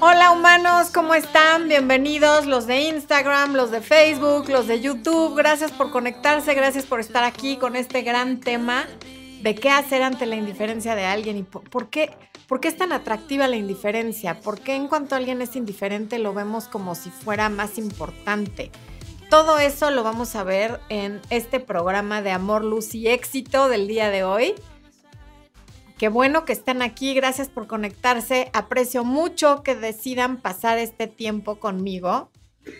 Hola humanos, ¿cómo están? Bienvenidos los de Instagram, los de Facebook, los de YouTube. Gracias por conectarse, gracias por estar aquí con este gran tema de qué hacer ante la indiferencia de alguien y por, qué, por qué es tan atractiva la indiferencia. ¿Por qué en cuanto alguien es indiferente lo vemos como si fuera más importante? Todo eso lo vamos a ver en este programa de Amor, Luz y Éxito del día de hoy. Qué bueno que están aquí, gracias por conectarse. Aprecio mucho que decidan pasar este tiempo conmigo,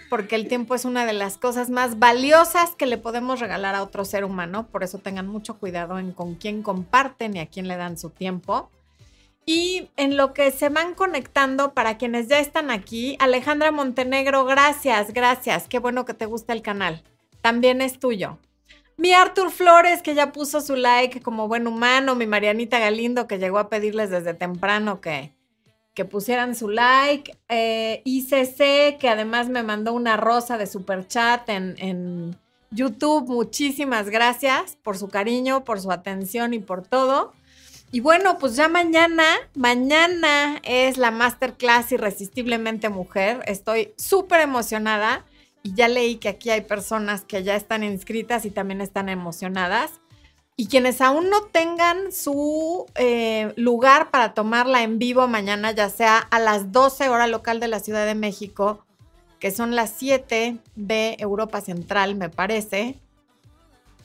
porque el tiempo es una de las cosas más valiosas que le podemos regalar a otro ser humano. Por eso tengan mucho cuidado en con quién comparten y a quién le dan su tiempo. Y en lo que se van conectando, para quienes ya están aquí, Alejandra Montenegro, gracias, gracias. Qué bueno que te gusta el canal. También es tuyo. Mi Artur Flores, que ya puso su like como buen humano. Mi Marianita Galindo, que llegó a pedirles desde temprano que, que pusieran su like. Eh, ICC, que además me mandó una rosa de super chat en, en YouTube. Muchísimas gracias por su cariño, por su atención y por todo. Y bueno, pues ya mañana, mañana es la masterclass Irresistiblemente Mujer. Estoy súper emocionada y ya leí que aquí hay personas que ya están inscritas y también están emocionadas. Y quienes aún no tengan su eh, lugar para tomarla en vivo mañana, ya sea a las 12 horas local de la Ciudad de México, que son las 7 de Europa Central, me parece,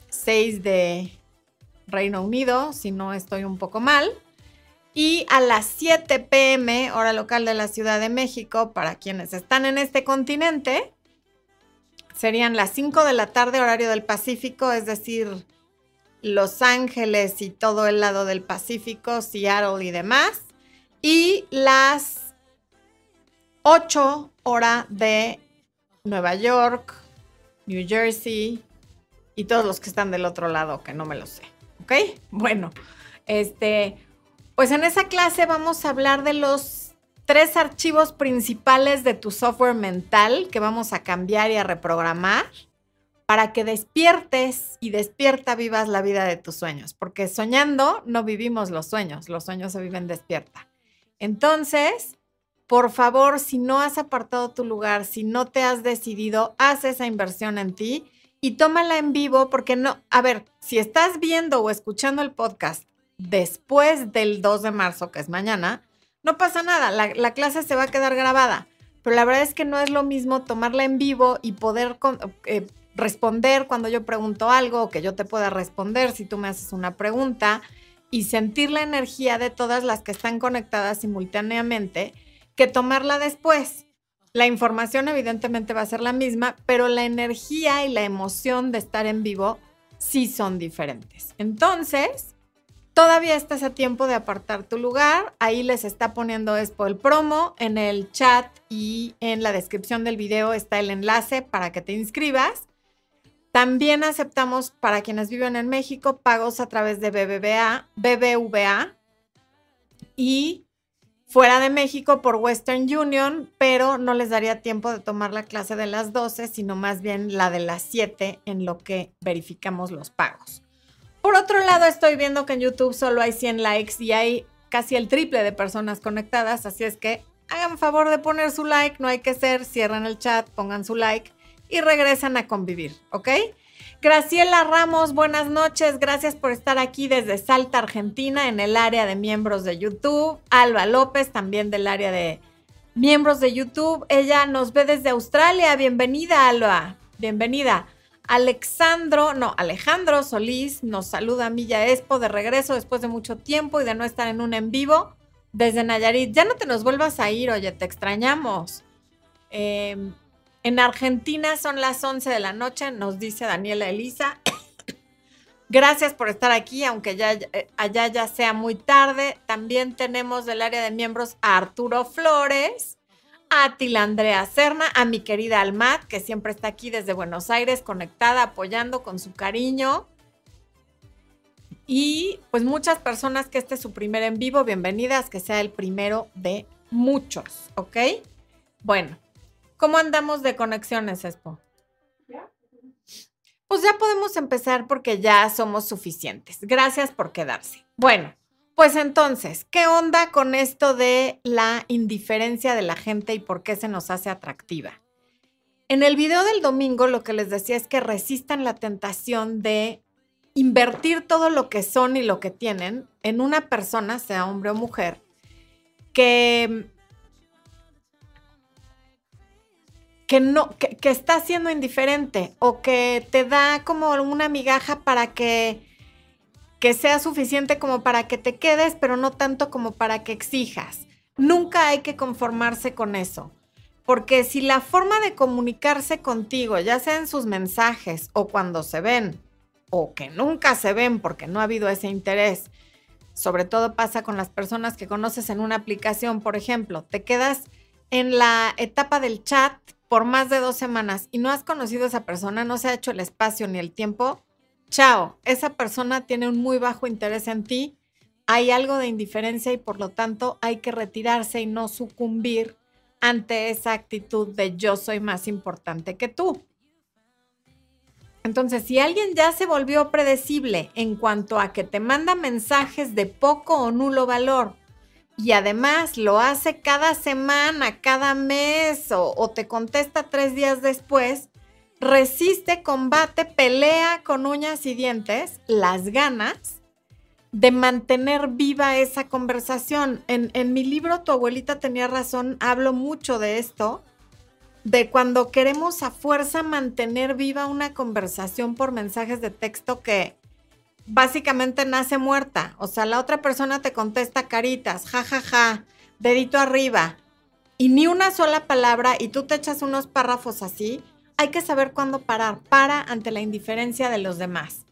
6 de Reino Unido, si no estoy un poco mal. Y a las 7 pm, hora local de la Ciudad de México, para quienes están en este continente, serían las 5 de la tarde, horario del Pacífico, es decir, Los Ángeles y todo el lado del Pacífico, Seattle y demás. Y las 8 hora de Nueva York, New Jersey y todos los que están del otro lado, que no me lo sé. ¿Ok? Bueno, este, pues en esa clase vamos a hablar de los tres archivos principales de tu software mental que vamos a cambiar y a reprogramar para que despiertes y despierta vivas la vida de tus sueños, porque soñando no vivimos los sueños, los sueños se viven despierta. Entonces, por favor, si no has apartado tu lugar, si no te has decidido, haz esa inversión en ti y tómala en vivo porque no, a ver, si estás viendo o escuchando el podcast después del 2 de marzo, que es mañana, no pasa nada, la, clase se va a quedar grabada, pero la verdad es que no es lo mismo tomarla en vivo y poder eh, responder cuando yo pregunto algo que yo te pueda responder si tú me haces una pregunta y sentir la energía de todas las que están conectadas simultáneamente que tomarla después. La información evidentemente va a ser la misma, pero la energía y la emoción de estar en vivo sí son diferentes. Entonces, todavía estás a tiempo de apartar tu lugar. Ahí les está poniendo Expo el promo. En el chat y en la descripción del video está el enlace para que te inscribas. También aceptamos para quienes viven en México pagos a través de BBVA, BBVA y fuera de México por Western Union, pero no les daría tiempo de tomar la clase de las 12, sino más bien la de las 7 en lo que verificamos los pagos. Por otro lado, estoy viendo que en YouTube solo hay 100 likes y hay casi el triple de personas conectadas, así es que hagan favor de poner su like, no hay que ser, cierran el chat, pongan su like y regresan a convivir, ¿ok? Graciela Ramos, buenas noches. Gracias por estar aquí desde Salta, Argentina, en el área de miembros de YouTube. Alba López, también del área de miembros de YouTube. Ella nos ve desde Australia. Bienvenida, Alba. Bienvenida. Alexandro, no, Alejandro Solís nos saluda a Milla Expo de regreso después de mucho tiempo y de no estar en un en vivo desde Nayarit. Ya no te nos vuelvas a ir, oye, te extrañamos. Eh, en Argentina son las 11 de la noche, nos dice Daniela Elisa. Gracias por estar aquí, aunque ya, allá ya sea muy tarde. También tenemos del área de miembros a Arturo Flores, a Tila Andrea Serna, a mi querida Almat, que siempre está aquí desde Buenos Aires, conectada, apoyando con su cariño. Y pues muchas personas que este es su primer en vivo, bienvenidas, que sea el primero de muchos, ¿ok? Bueno, ¿Cómo andamos de conexiones, Expo? Pues ya podemos empezar porque ya somos suficientes. Gracias por quedarse. Bueno, Pues entonces, ¿qué onda con esto de la indiferencia de la gente y por qué se nos hace atractiva? En el video del domingo lo que les decía es que resistan la tentación de invertir todo lo que son y lo que tienen en una persona, sea hombre o mujer, que, que no, que, que está siendo indiferente o que te da como una migaja para que que sea suficiente como para que te quedes, pero no tanto como para que exijas. Nunca hay que conformarse con eso. Porque si la forma de comunicarse contigo, ya sea en sus mensajes o cuando se ven, o que nunca se ven porque no ha habido ese interés, sobre todo pasa con las personas que conoces en una aplicación, por ejemplo, te quedas en la etapa del chat por más de dos semanas y no has conocido a esa persona, no se ha hecho el espacio ni el tiempo, chao, esa persona tiene un muy bajo interés en ti, hay algo de indiferencia y por lo tanto hay que retirarse y no sucumbir ante esa actitud de yo soy más importante que tú. Entonces, si alguien ya se volvió predecible en cuanto a que te manda mensajes de poco o nulo valor y además lo hace cada semana, cada mes o, o te contesta tres días después, resiste, combate, pelea con uñas y dientes las ganas de mantener viva esa conversación. En, en, mi libro Tu abuelita tenía razón, hablo mucho de esto, de cuando queremos a fuerza mantener viva una conversación por mensajes de texto que básicamente nace muerta. O sea, la otra persona te contesta caritas, ja, ja, ja, dedito arriba, y ni una sola palabra, y tú te echas unos párrafos así hay que saber cuándo parar. Para ante la indiferencia de los demás.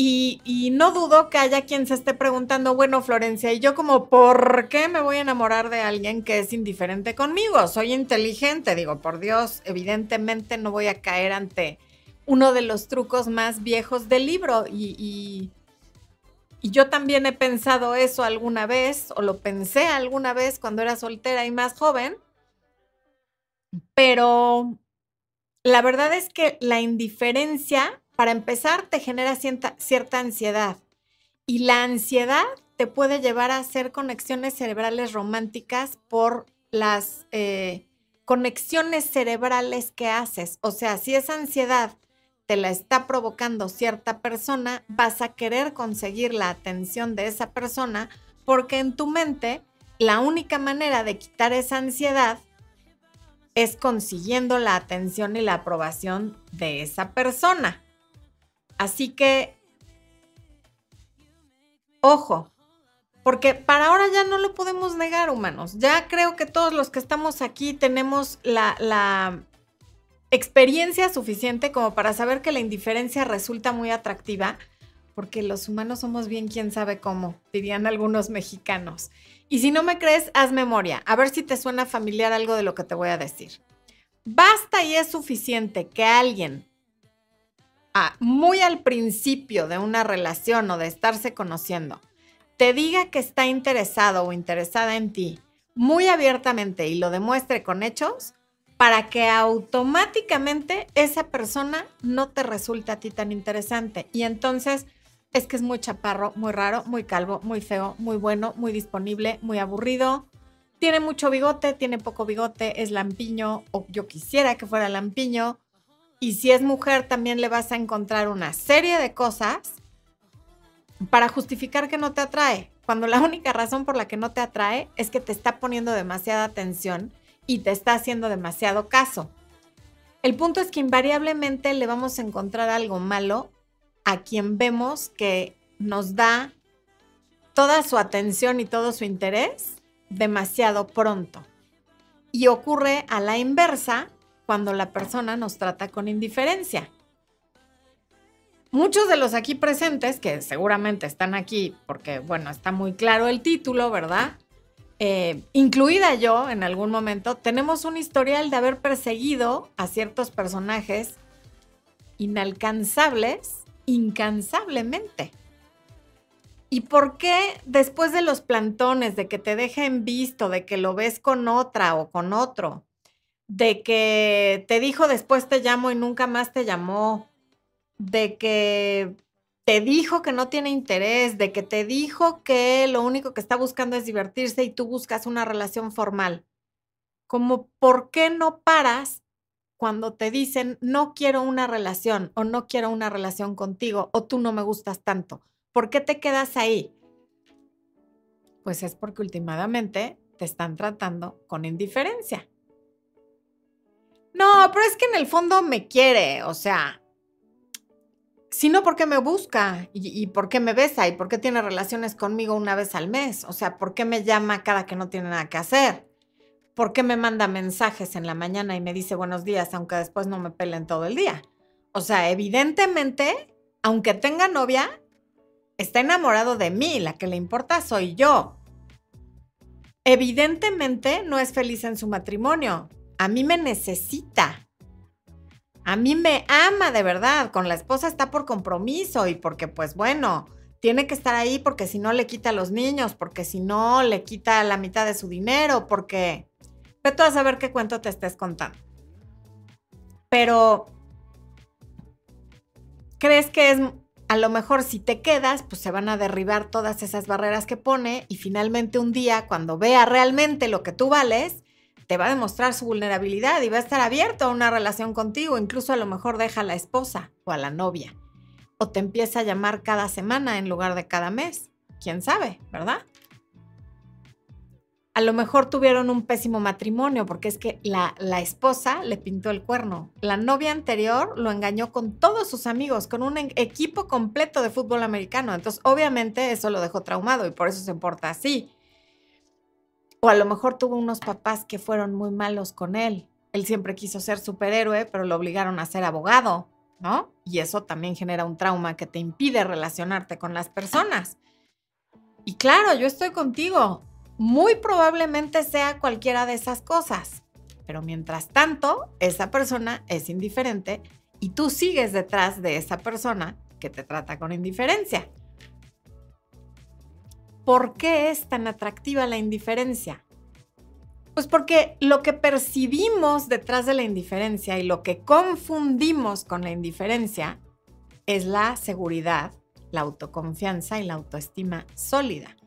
Y, no dudo que haya quien se esté preguntando, bueno, Florencia, y yo como, ¿por qué me voy a enamorar de alguien que es indiferente conmigo? Soy inteligente, digo, por Dios, evidentemente no voy a caer ante uno de los trucos más viejos del libro. y, y yo también he pensado eso alguna vez, o lo pensé alguna vez cuando era soltera y más joven, pero la verdad es que la indiferencia, para empezar, te genera cierta, ansiedad. Y la ansiedad te puede llevar a hacer conexiones cerebrales románticas por las eh, conexiones cerebrales que haces. O sea, si esa ansiedad te la está provocando cierta persona, vas a querer conseguir la atención de esa persona porque en tu mente la única manera de quitar esa ansiedad es consiguiendo la atención y la aprobación de esa persona. Así que, ojo, porque para ahora ya no lo podemos negar, humanos. Ya creo que todos los que estamos aquí tenemos la, experiencia suficiente como para saber que la indiferencia resulta muy atractiva, porque los humanos somos bien quién sabe cómo, dirían algunos mexicanos. Y si no me crees, haz memoria, a ver si te suena familiar algo de lo que te voy a decir. Basta y es suficiente que alguien muy al principio de una relación o de estarse conociendo te diga que está interesado o interesada en ti muy abiertamente y lo demuestre con hechos para que automáticamente esa persona no te resulte a ti tan interesante. Y entonces es que es muy chaparro, muy raro, muy calvo, muy feo, muy bueno, muy disponible, muy aburrido. Tiene mucho bigote, tiene poco bigote, es lampiño o yo quisiera que fuera lampiño. Y si es mujer, también le vas a encontrar una serie de cosas para justificar que no te atrae. Cuando la única razón por la que no te atrae es que te está poniendo demasiada atención y te está haciendo demasiado caso. El punto es que invariablemente le vamos a encontrar algo malo a quien vemos que nos da toda su atención y todo su interés demasiado pronto. Y ocurre a la inversa cuando la persona nos trata con indiferencia. Muchos de los aquí presentes, que seguramente están aquí porque, bueno, está muy claro el título, ¿verdad? Eh, incluida yo en algún momento, tenemos un historial de haber perseguido a ciertos personajes inalcanzables incansablemente. ¿Y por qué después de los plantones, de que te dejen visto, de que lo ves con otra o con otro, de que te dijo después te llamo y nunca más te llamó, de que te dijo que no tiene interés, de que te dijo que lo único que está buscando es divertirse y tú buscas una relación formal. Como, ¿por qué no paras cuando te dicen no quiero una relación o no quiero una relación contigo o tú no me gustas tanto? ¿Por qué te quedas ahí? Pues es porque últimamente te están tratando con indiferencia. No, pero es que en el fondo me quiere, o sea, sino porque me busca y, y por qué me besa y por qué tiene relaciones conmigo una vez al mes. O sea, por qué me llama cada que no tiene nada que hacer. ¿Por qué me manda mensajes en la mañana y me dice buenos días, aunque después no me pelen todo el día? O sea, evidentemente, aunque tenga novia, está enamorado de mí. La que le importa soy yo. Evidentemente no es feliz en su matrimonio. A mí me necesita. A mí me ama de verdad, con la esposa está por compromiso y porque pues bueno, tiene que estar ahí porque si no le quita a los niños, porque si no le quita la mitad de su dinero, porque... Vete a saber qué cuento te estés contando. Pero, ¿crees que es a lo mejor si te quedas, pues se van a derribar todas esas barreras que pone y finalmente un día, cuando vea realmente lo que tú vales, te va a demostrar su vulnerabilidad y va a estar abierto a una relación contigo, incluso a lo mejor deja a la esposa o a la novia. O te empieza a llamar cada semana en lugar de cada mes. ¿Quién sabe, verdad? A lo mejor tuvieron un pésimo matrimonio porque es que la, la, esposa le pintó el cuerno. La novia anterior lo engañó con todos sus amigos, con un equipo completo de fútbol americano. Entonces, obviamente, eso lo dejó traumado y por eso se porta así. O a lo mejor tuvo unos papás que fueron muy malos con él. Él siempre quiso ser superhéroe, pero lo obligaron a ser abogado, ¿no? Y eso también genera un trauma que te impide relacionarte con las personas. Y claro, yo estoy contigo. Muy probablemente sea cualquiera de esas cosas. Pero mientras tanto, esa persona es indiferente y tú sigues detrás de esa persona que te trata con indiferencia. ¿Por qué es tan atractiva la indiferencia? Pues porque lo que percibimos detrás de la indiferencia y lo que confundimos con la indiferencia es la seguridad, la autoconfianza y la autoestima sólida.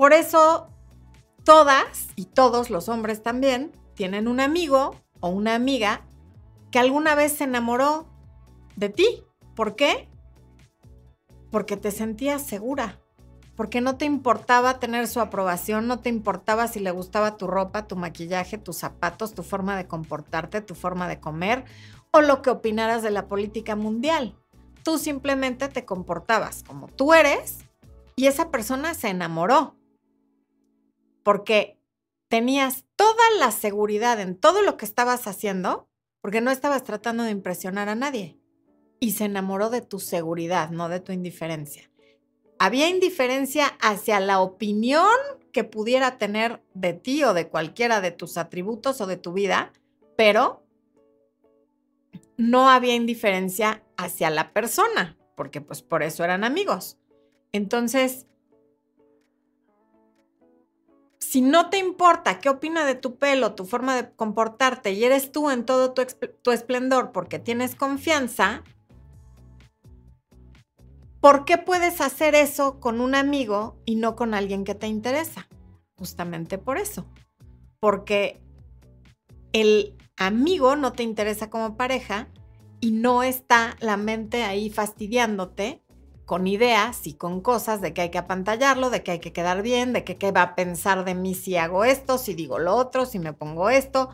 Por eso, todas y todos los hombres también tienen un amigo o una amiga que alguna vez se enamoró de ti. ¿Por qué? Porque te sentías segura, porque no te importaba tener su aprobación, no te importaba si le gustaba tu ropa, tu maquillaje, tus zapatos, tu forma de comportarte, tu forma de comer o lo que opinaras de la política mundial. Tú simplemente te comportabas como tú eres y esa persona se enamoró porque tenías toda la seguridad en todo lo que estabas haciendo, porque no estabas tratando de impresionar a nadie. Y se enamoró de tu seguridad, no de tu indiferencia había indiferencia hacia la opinión que pudiera tener de ti o de cualquiera de tus atributos o de tu vida, pero no había indiferencia hacia la persona, porque pues por eso eran amigos. Entonces, si no te importa qué opina de tu pelo, tu forma de comportarte y eres tú en todo tu, esplendor porque tienes confianza, ¿Por qué puedes hacer eso con un amigo y no con alguien que te interesa? Justamente por eso. Porque el amigo no te interesa como pareja y no está la mente ahí fastidiándote con ideas y con cosas de que hay que apantallarlo, de que hay que quedar bien, de que qué va a pensar de mí si hago esto, si digo lo otro, si me pongo esto,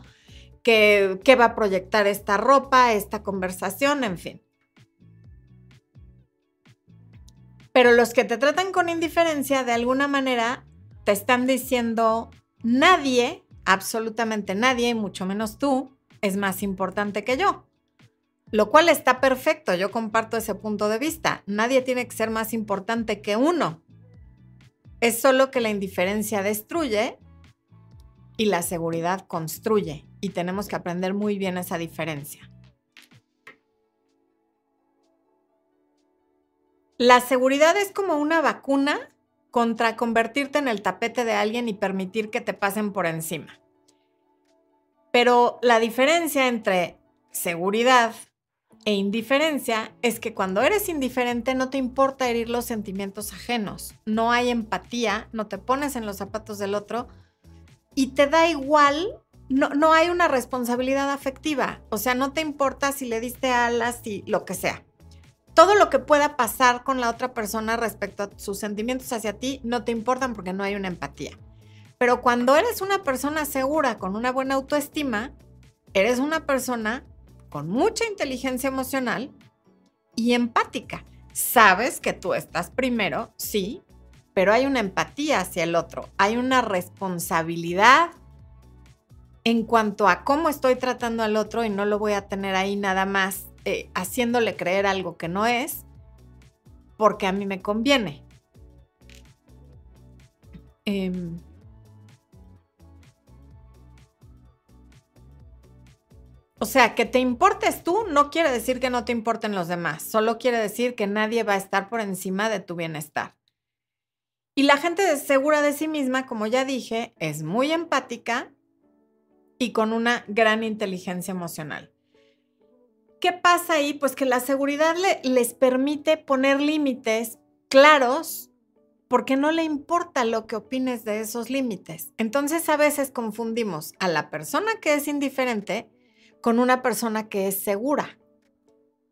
qué va a proyectar esta ropa, esta conversación, en fin. Pero los que te tratan con indiferencia, de alguna manera, te están diciendo, nadie, absolutamente nadie, y mucho menos tú, es más importante que yo. Lo cual está perfecto, yo comparto ese punto de vista. Nadie tiene que ser más importante que uno. Es solo que la indiferencia destruye y la seguridad construye. Y tenemos que aprender muy bien esa diferencia. La seguridad es como una vacuna contra convertirte en el tapete de alguien y permitir que te pasen por encima. Pero la diferencia entre seguridad e indiferencia es que cuando eres indiferente no te importa herir los sentimientos ajenos, no hay empatía, no te pones en los zapatos del otro y te da igual, no, no hay una responsabilidad afectiva, o sea, no te importa si le diste alas y lo que sea. Todo lo que pueda pasar con la otra persona respecto a sus sentimientos hacia ti no te importan porque no hay una empatía. Pero cuando eres una persona segura, con una buena autoestima, eres una persona con mucha inteligencia emocional y empática. Sabes que tú estás primero, sí, pero hay una empatía hacia el otro, hay una responsabilidad en cuanto a cómo estoy tratando al otro y no lo voy a tener ahí nada más eh, haciéndole creer algo que no es, porque a mí me conviene. Em, O sea, que te importes tú no quiere decir que no te importen los demás, solo quiere decir que nadie va a estar por encima de tu bienestar. Y la gente segura de sí misma, como ya dije, es muy empática y con una gran inteligencia emocional. ¿Qué pasa ahí? Pues que la seguridad les permite poner límites claros porque no le importa lo que opines de esos límites. Entonces a veces confundimos a la persona que es indiferente con una persona que es segura,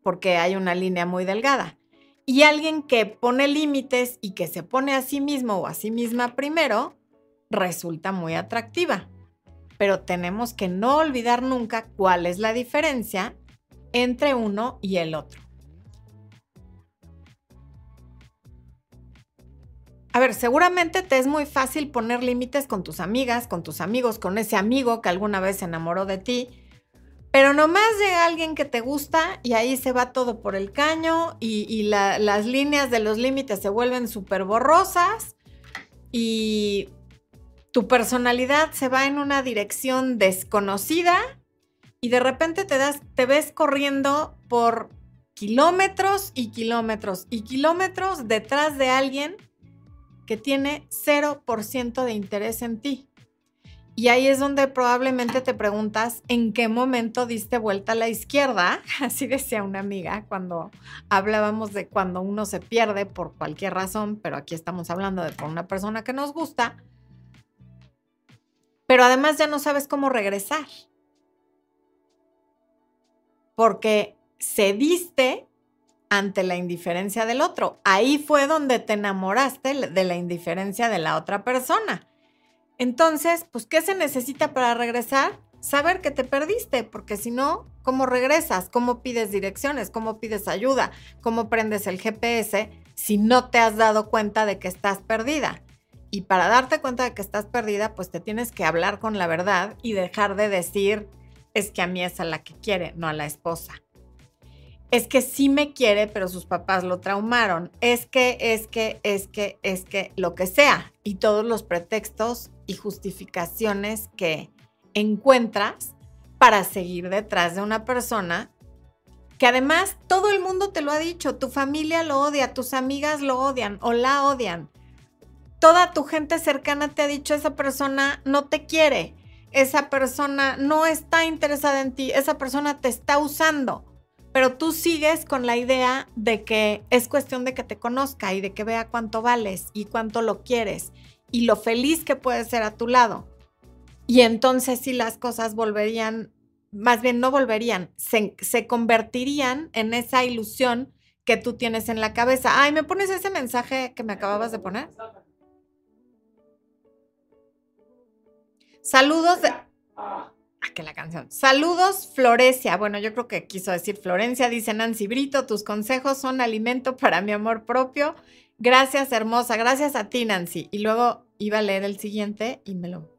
porque hay una línea muy delgada. Y alguien que pone límites y que se pone a sí mismo o a sí misma primero, resulta muy atractiva. Pero tenemos que no olvidar nunca cuál es la diferencia entre uno y el otro. A ver, seguramente te es muy fácil poner límites con tus amigas, con tus amigos, con ese amigo que alguna vez se enamoró de ti pero nomás llega alguien que te gusta y ahí se va todo por el caño y, las líneas de los límites se vuelven súper borrosas y tu personalidad se va en una dirección desconocida y de repente te, te ves corriendo por kilómetros y kilómetros y kilómetros detrás de alguien que tiene 0% de interés en ti. Y ahí es donde probablemente te preguntas en qué momento diste vuelta a la izquierda, así decía una amiga cuando hablábamos de cuando uno se pierde por cualquier razón, pero aquí estamos hablando de por una persona que nos gusta, pero además ya no sabes cómo regresar, porque cediste ante la indiferencia del otro. Ahí fue donde te enamoraste de la indiferencia de la otra persona. Entonces, pues, ¿qué se necesita para regresar? Saber que te perdiste, porque si no, ¿cómo regresas? ¿Cómo pides direcciones? ¿Cómo pides ayuda? ¿Cómo prendes el GPS si no te has dado cuenta de que estás perdida? Y para darte cuenta de que estás perdida, pues te tienes que hablar con la verdad y dejar de decir, es que a mí es a la que quiere, no a la esposa. Es que sí me quiere, pero sus papás lo traumaron. Es que, es que, es que, es que, lo que sea. Y todos los pretextos y justificaciones que encuentras para seguir detrás de una persona que además todo el mundo te lo ha dicho, tu familia lo odia, tus amigas lo odian o la odian. Toda tu gente cercana te ha dicho esa persona no te quiere, esa persona no está interesada en ti, esa persona te está usando, pero tú sigues con la idea de que es cuestión de que te conozca y de que vea cuánto vales y cuánto lo quieres y lo feliz que puede ser a tu lado. Y entonces si las cosas volverían, más bien no volverían, se, convertirían en esa ilusión que tú tienes en la cabeza. Ay, ¿me pones ese mensaje que me acababas de poner? Saludos de... Ah, que la canción. Saludos, Florecia. Bueno, yo creo que quiso decir Florencia, dice Nancy Brito, tus consejos son alimento para mi amor propio Gracias, hermosa. Gracias a ti, Nancy. Y luego iba a leer el siguiente y me lo.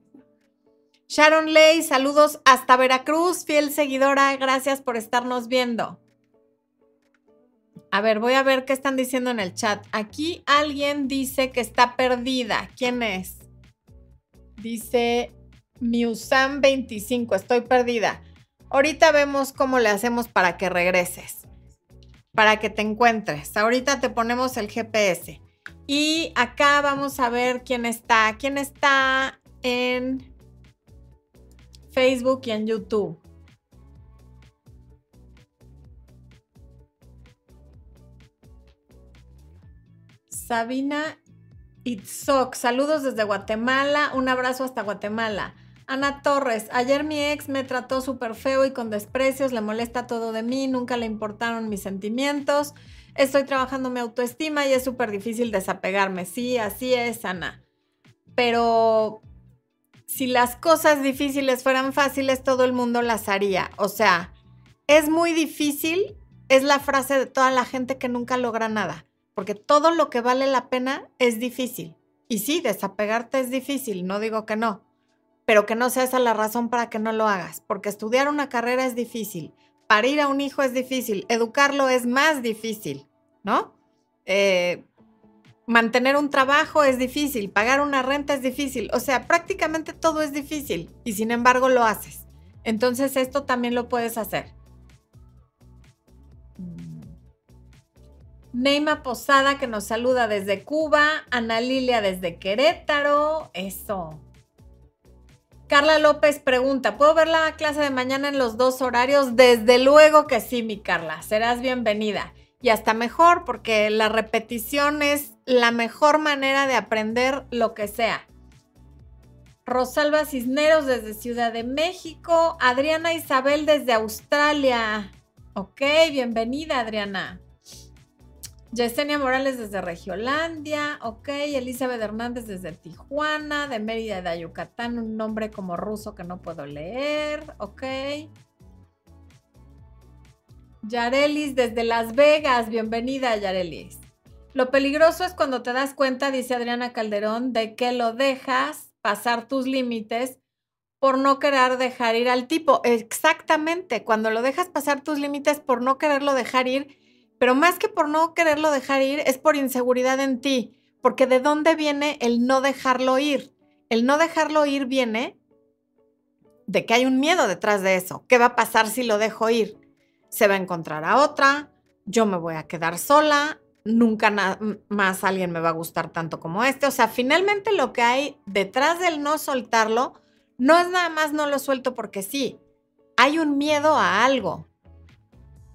Sharon Ley, saludos hasta Veracruz, fiel seguidora. Gracias por estarnos viendo. A ver, voy a ver qué están diciendo en el chat. Aquí alguien dice que está perdida. ¿Quién es? Dice Miusam25, estoy perdida. Ahorita vemos cómo le hacemos para que regreses para que te encuentres. Ahorita te ponemos el GPS. Y acá vamos a ver quién está. ¿Quién está en Facebook y en YouTube? Sabina Itzok, saludos desde Guatemala, un abrazo hasta Guatemala. Ana Torres, ayer mi ex me trató súper feo y con desprecios, le molesta todo de mí, nunca le importaron mis sentimientos. Estoy trabajando mi autoestima y es súper difícil desapegarme. Sí, así es, Ana. Pero si las cosas difíciles fueran fáciles, todo el mundo las haría. O sea, es muy difícil, es la frase de toda la gente que nunca logra nada, porque todo lo que vale la pena es difícil. Y sí, desapegarte es difícil, no digo que no pero que no sea esa la razón para que no lo hagas, porque estudiar una carrera es difícil, parir a un hijo es difícil, educarlo es más difícil, ¿no? Eh, mantener un trabajo es difícil, pagar una renta es difícil, o sea, prácticamente todo es difícil y sin embargo lo haces. Entonces esto también lo puedes hacer. Neima Posada que nos saluda desde Cuba, Ana Lilia desde Querétaro, eso. Carla López pregunta, ¿puedo ver la clase de mañana en los dos horarios? Desde luego que sí, mi Carla, serás bienvenida. Y hasta mejor, porque la repetición es la mejor manera de aprender lo que sea. Rosalba Cisneros desde Ciudad de México, Adriana Isabel desde Australia. Ok, bienvenida Adriana. Yesenia Morales desde Regiolandia, ok. Elizabeth Hernández desde Tijuana, de Mérida de Yucatán, un nombre como ruso que no puedo leer, ok. Yarelis desde Las Vegas, bienvenida Yarelis. Lo peligroso es cuando te das cuenta, dice Adriana Calderón, de que lo dejas pasar tus límites por no querer dejar ir al tipo. Exactamente, cuando lo dejas pasar tus límites por no quererlo dejar ir pero más que por no quererlo dejar ir, es por inseguridad en ti, porque de dónde viene el no dejarlo ir. El no dejarlo ir viene de que hay un miedo detrás de eso. ¿Qué va a pasar si lo dejo ir? Se va a encontrar a otra, yo me voy a quedar sola, nunca más alguien me va a gustar tanto como este. O sea, finalmente lo que hay detrás del no soltarlo no es nada más no lo suelto porque sí. Hay un miedo a algo,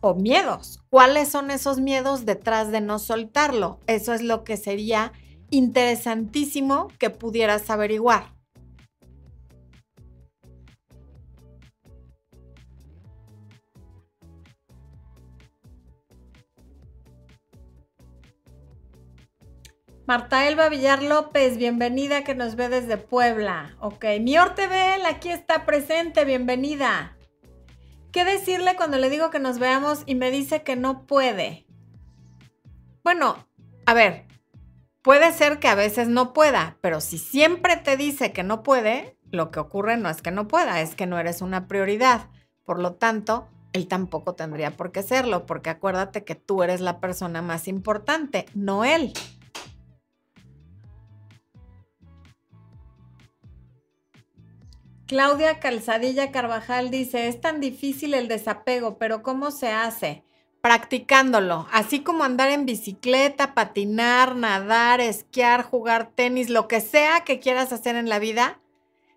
o miedos. ¿Cuáles son esos miedos detrás de no soltarlo? Eso es lo que sería interesantísimo que pudieras averiguar. Marta Elba Villar López, bienvenida que nos ve desde Puebla. Ok, Mior TV, aquí está presente, bienvenida. ¿Qué decirle cuando le digo que nos veamos y me dice que no puede? Bueno, a ver, puede ser que a veces no pueda, pero si siempre te dice que no puede, lo que ocurre no es que no pueda, es que no eres una prioridad. Por lo tanto, él tampoco tendría por qué serlo, porque acuérdate que tú eres la persona más importante, no él. Claudia Calzadilla Carvajal dice, es tan difícil el desapego, pero ¿cómo se hace? Practicándolo, así como andar en bicicleta, patinar, nadar, esquiar, jugar tenis, lo que sea que quieras hacer en la vida,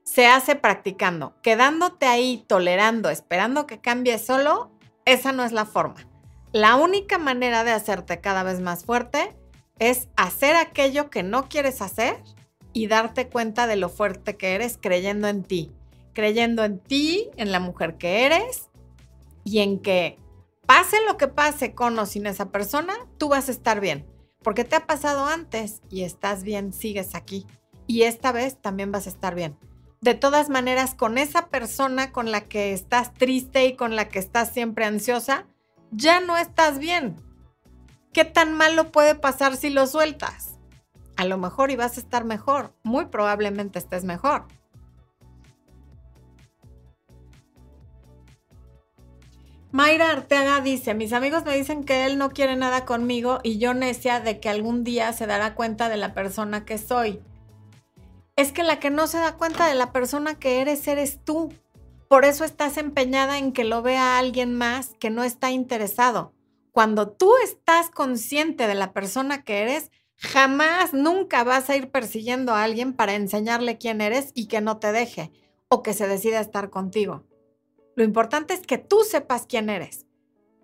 se hace practicando. Quedándote ahí, tolerando, esperando que cambie solo, esa no es la forma. La única manera de hacerte cada vez más fuerte es hacer aquello que no quieres hacer y darte cuenta de lo fuerte que eres creyendo en ti creyendo en ti, en la mujer que eres y en que pase lo que pase con o sin esa persona, tú vas a estar bien. Porque te ha pasado antes y estás bien, sigues aquí. Y esta vez también vas a estar bien. De todas maneras, con esa persona con la que estás triste y con la que estás siempre ansiosa, ya no estás bien. ¿Qué tan malo puede pasar si lo sueltas? A lo mejor y vas a estar mejor. Muy probablemente estés mejor. Mayra Arteaga dice, mis amigos me dicen que él no quiere nada conmigo y yo necia de que algún día se dará cuenta de la persona que soy. Es que la que no se da cuenta de la persona que eres eres tú. Por eso estás empeñada en que lo vea alguien más que no está interesado. Cuando tú estás consciente de la persona que eres, jamás, nunca vas a ir persiguiendo a alguien para enseñarle quién eres y que no te deje o que se decida estar contigo. Lo importante es que tú sepas quién eres.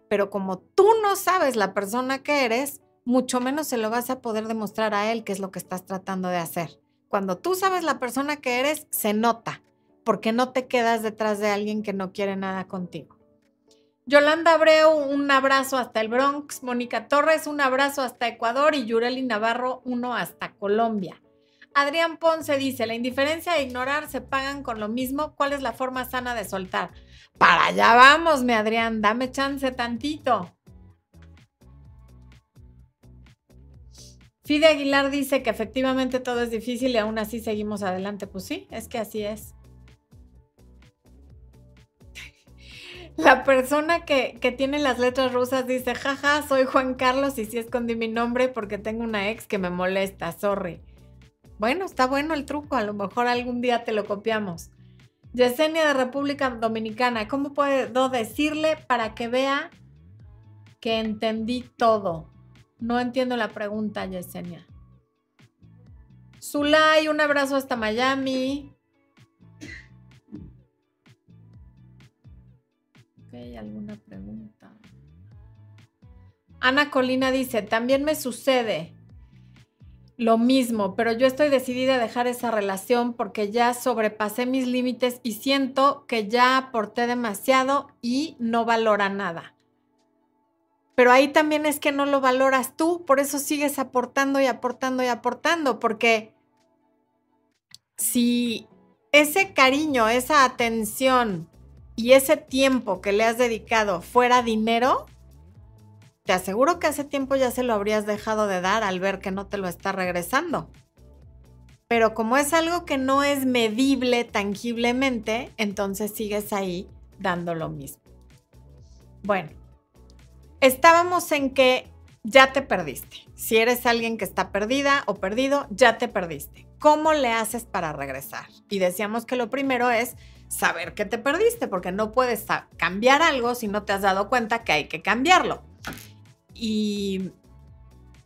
Pero como tú no sabes la persona que eres, mucho menos se lo vas a poder demostrar a él qué es lo que estás tratando de hacer. Cuando tú sabes la persona que eres, se nota, porque no te quedas detrás de alguien que no quiere nada contigo. Yolanda Abreu, un abrazo hasta el Bronx. Mónica Torres, un abrazo hasta Ecuador. Y Yureli Navarro, uno hasta Colombia. Adrián Ponce dice, la indiferencia e ignorar se pagan con lo mismo. ¿Cuál es la forma sana de soltar? Para allá vamos, mi Adrián, dame chance tantito. Fide Aguilar dice que efectivamente todo es difícil y aún así seguimos adelante. Pues sí, es que así es. La persona que, que, tiene las letras rusas dice, jaja, soy Juan Carlos y sí escondí mi nombre porque tengo una ex que me molesta, sorry. Bueno, está bueno el truco, a lo mejor algún día te lo copiamos. Yesenia de República Dominicana, ¿cómo puedo decirle para que vea que entendí todo? No entiendo la pregunta, Yesenia. Zulay, un abrazo hasta Miami. Ok, ¿alguna pregunta? Ana Colina dice, también me sucede lo mismo, pero yo estoy decidida a dejar esa relación porque ya sobrepasé mis límites y siento que ya aporté demasiado y no valora nada. Pero ahí también es que no lo valoras tú, por eso sigues aportando y aportando y aportando, porque si ese cariño, esa atención y ese tiempo que le has dedicado fuera dinero, te aseguro que hace tiempo ya se lo habrías dejado de dar al ver que no te lo está regresando. Pero como es algo que no es medible tangiblemente, entonces sigues ahí dando lo mismo. Bueno, estábamos en que ya te perdiste. Si eres alguien que está perdida o perdido, ya te perdiste. ¿Cómo le haces para regresar? Y decíamos que lo primero es saber que te perdiste, porque no puedes cambiar algo si no te has dado cuenta que hay que cambiarlo. Y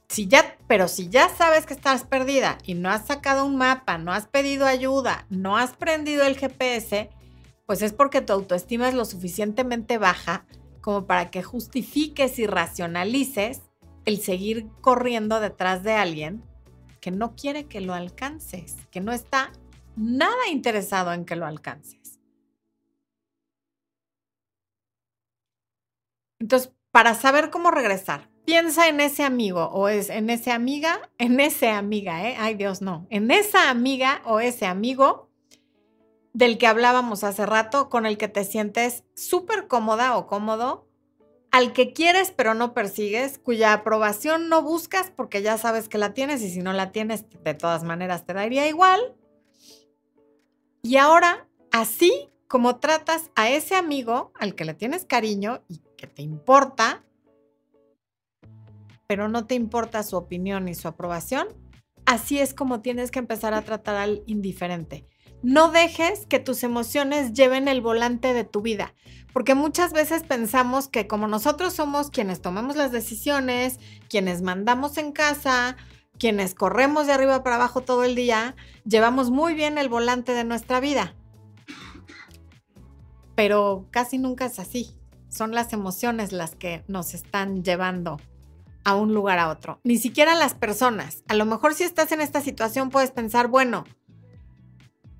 si ya, pero si ya sabes que estás perdida y no has sacado un mapa, no has pedido ayuda, no has prendido el GPS, pues es porque tu autoestima es lo suficientemente baja como para que justifiques y racionalices el seguir corriendo detrás de alguien que no quiere que lo alcances, que no está nada interesado en que lo alcances. Entonces, para saber cómo regresar. Piensa en ese amigo o es en ese amiga, en ese amiga, ¿eh? Ay Dios, no. En esa amiga o ese amigo del que hablábamos hace rato, con el que te sientes súper cómoda o cómodo, al que quieres pero no persigues, cuya aprobación no buscas porque ya sabes que la tienes y si no la tienes, de todas maneras te daría igual. Y ahora, así como tratas a ese amigo al que le tienes cariño y que te importa, pero no te importa su opinión y su aprobación, así es como tienes que empezar a tratar al indiferente. No dejes que tus emociones lleven el volante de tu vida, porque muchas veces pensamos que como nosotros somos quienes tomamos las decisiones, quienes mandamos en casa, quienes corremos de arriba para abajo todo el día, llevamos muy bien el volante de nuestra vida. Pero casi nunca es así son las emociones las que nos están llevando a un lugar a otro, ni siquiera las personas. A lo mejor si estás en esta situación puedes pensar, bueno,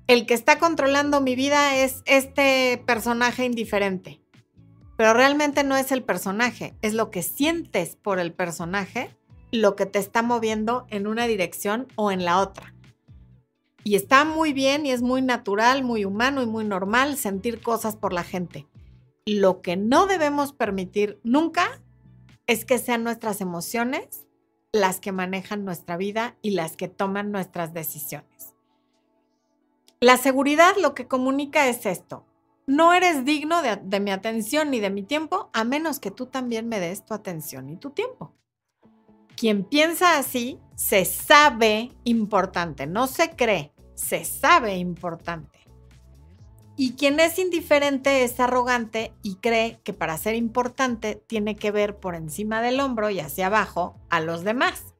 el que está controlando mi vida es este personaje indiferente, pero realmente no es el personaje, es lo que sientes por el personaje lo que te está moviendo en una dirección o en la otra. Y está muy bien y es muy natural, muy humano y muy normal sentir cosas por la gente lo que no debemos permitir nunca es que sean nuestras emociones las que manejan nuestra vida y las que toman nuestras decisiones. La seguridad lo que comunica es esto. No eres digno de, mi atención ni de mi tiempo a menos que tú también me des tu atención y tu tiempo. Quien piensa así se sabe importante, no se cree, se sabe importante. Y quien es indiferente es arrogante y cree que para ser importante tiene que ver por encima del hombro y hacia abajo a los demás.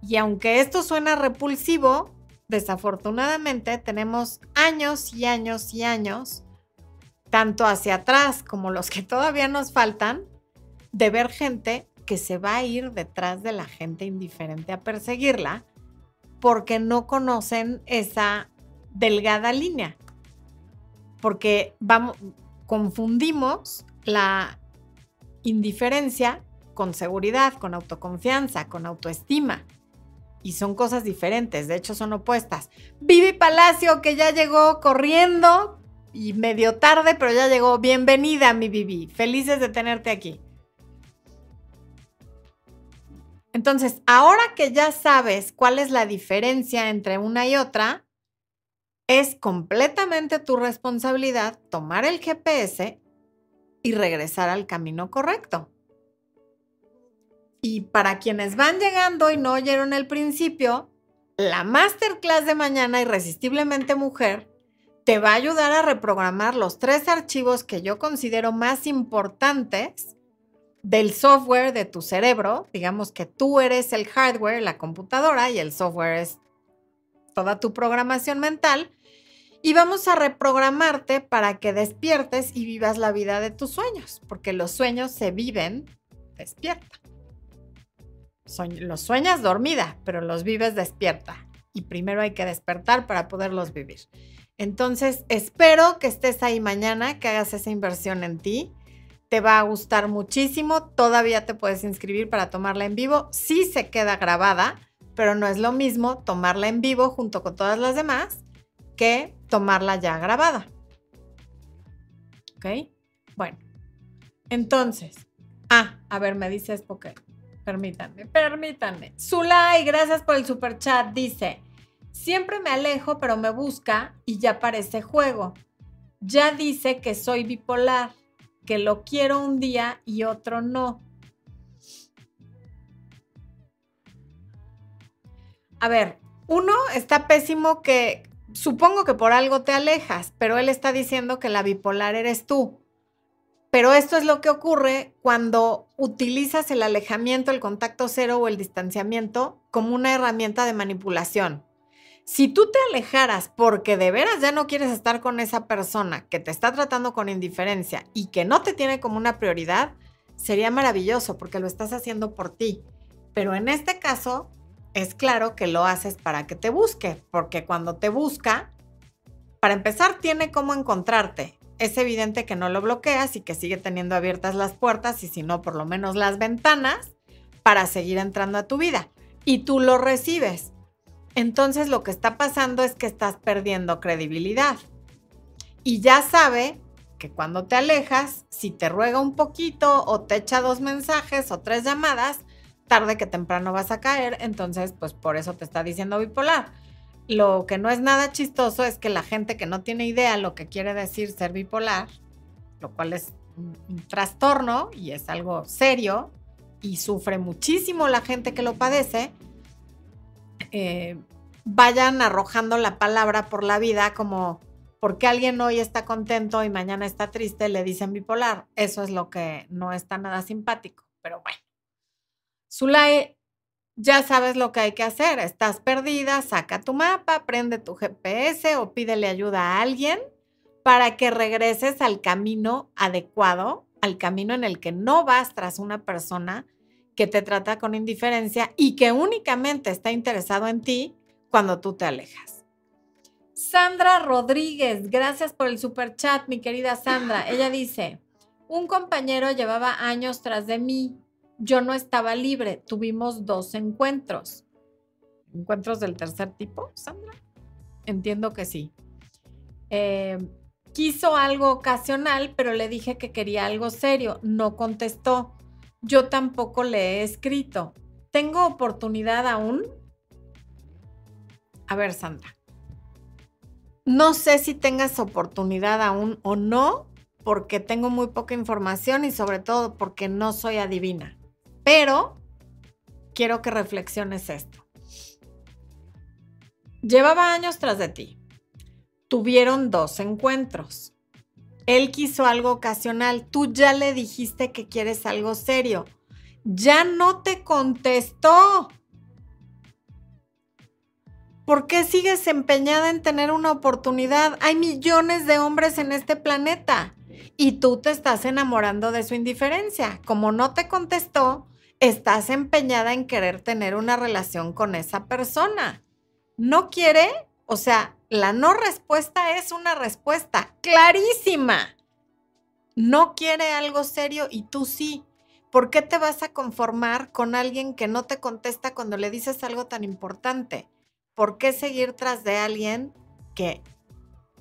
Y aunque esto suena repulsivo, desafortunadamente tenemos años y años y años, tanto hacia atrás como los que todavía nos faltan, de ver gente que se va a ir detrás de la gente indiferente a perseguirla porque no conocen esa delgada línea. Porque vamos, confundimos la indiferencia con seguridad, con autoconfianza, con autoestima. Y son cosas diferentes, de hecho son opuestas. Vivi Palacio, que ya llegó corriendo y medio tarde, pero ya llegó. Bienvenida, mi Vivi. Felices de tenerte aquí. Entonces, ahora que ya sabes cuál es la diferencia entre una y otra, es completamente tu responsabilidad tomar el GPS y regresar al camino correcto. Y para quienes van llegando y no oyeron el principio, la masterclass de mañana Irresistiblemente Mujer te va a ayudar a reprogramar los tres archivos que yo considero más importantes del software de tu cerebro. Digamos que tú eres el hardware, la computadora, y el software es toda tu programación mental. Y vamos a reprogramarte para que despiertes y vivas la vida de tus sueños, porque los sueños se viven despierta los sueñas dormida, pero los vives despierta. Y primero hay que despertar para poderlos vivir. Entonces, espero que estés ahí mañana, que hagas esa inversión en ti. Te va a gustar muchísimo. Todavía te puedes inscribir para tomarla en vivo. Sí se queda grabada, pero no es lo mismo tomarla en vivo junto con todas las demás que tomarla ya grabada. ¿Ok? Bueno, entonces, ah, a ver, me dices, porque Permítanme, permítanme. Zulay, gracias por el super chat. Dice, siempre me alejo, pero me busca y ya parece juego. Ya dice que soy bipolar, que lo quiero un día y otro no. A ver, uno está pésimo que supongo que por algo te alejas, pero él está diciendo que la bipolar eres tú. Pero esto es lo que ocurre cuando utilizas el alejamiento, el contacto cero o el distanciamiento como una herramienta de manipulación. Si tú te alejaras porque de veras ya no quieres estar con esa persona que te está tratando con indiferencia y que no te tiene como una prioridad, sería maravilloso porque lo estás haciendo por ti. Pero en este caso, es claro que lo haces para que te busque, porque cuando te busca, para empezar, tiene cómo encontrarte es evidente que no lo bloqueas y que sigue teniendo abiertas las puertas y si no, por lo menos las ventanas para seguir entrando a tu vida. Y tú lo recibes. Entonces lo que está pasando es que estás perdiendo credibilidad. Y ya sabe que cuando te alejas, si te ruega un poquito o te echa dos mensajes o tres llamadas, tarde que temprano vas a caer. Entonces, pues por eso te está diciendo bipolar lo que no es nada chistoso es que la gente que no tiene idea lo que quiere decir ser bipolar, lo cual es un, trastorno y es algo serio y sufre muchísimo la gente que lo padece, eh, vayan arrojando la palabra por la vida como porque alguien hoy está contento y mañana está triste, le dicen bipolar. Eso es lo que no está nada simpático, pero bueno. Zulay ya sabes lo que hay que hacer. Estás perdida, saca tu mapa, prende tu GPS o pídele ayuda a alguien para que regreses al camino adecuado, al camino en el que no vas tras una persona que te trata con indiferencia y que únicamente está interesado en ti cuando tú te alejas. Sandra Rodríguez, gracias por el super chat, mi querida Sandra. Ella dice, un compañero llevaba años tras de mí, yo no estaba libre. Tuvimos dos encuentros. ¿Encuentros del tercer tipo, Sandra? Entiendo que sí. Eh, quiso algo ocasional, pero le dije que quería algo serio. No contestó. Yo tampoco le he escrito. ¿Tengo oportunidad aún? A ver, Sandra. No sé si tengas oportunidad aún o no, porque tengo muy poca información y sobre todo porque no soy adivina. Pero quiero que reflexiones esto. Llevaba años tras de ti. Tuvieron dos encuentros. Él quiso algo ocasional. Tú ya le dijiste que quieres algo serio. Ya no te contestó. ¿Por qué sigues empeñada en tener una oportunidad? Hay millones de hombres en este planeta y tú te estás enamorando de su indiferencia. Como no te contestó, estás empeñada en querer tener una relación con esa persona. No quiere, o sea, la no respuesta es una respuesta clarísima. No quiere algo serio y tú sí. ¿Por qué te vas a conformar con alguien que no te contesta cuando le dices algo tan importante? ¿Por qué seguir tras de alguien que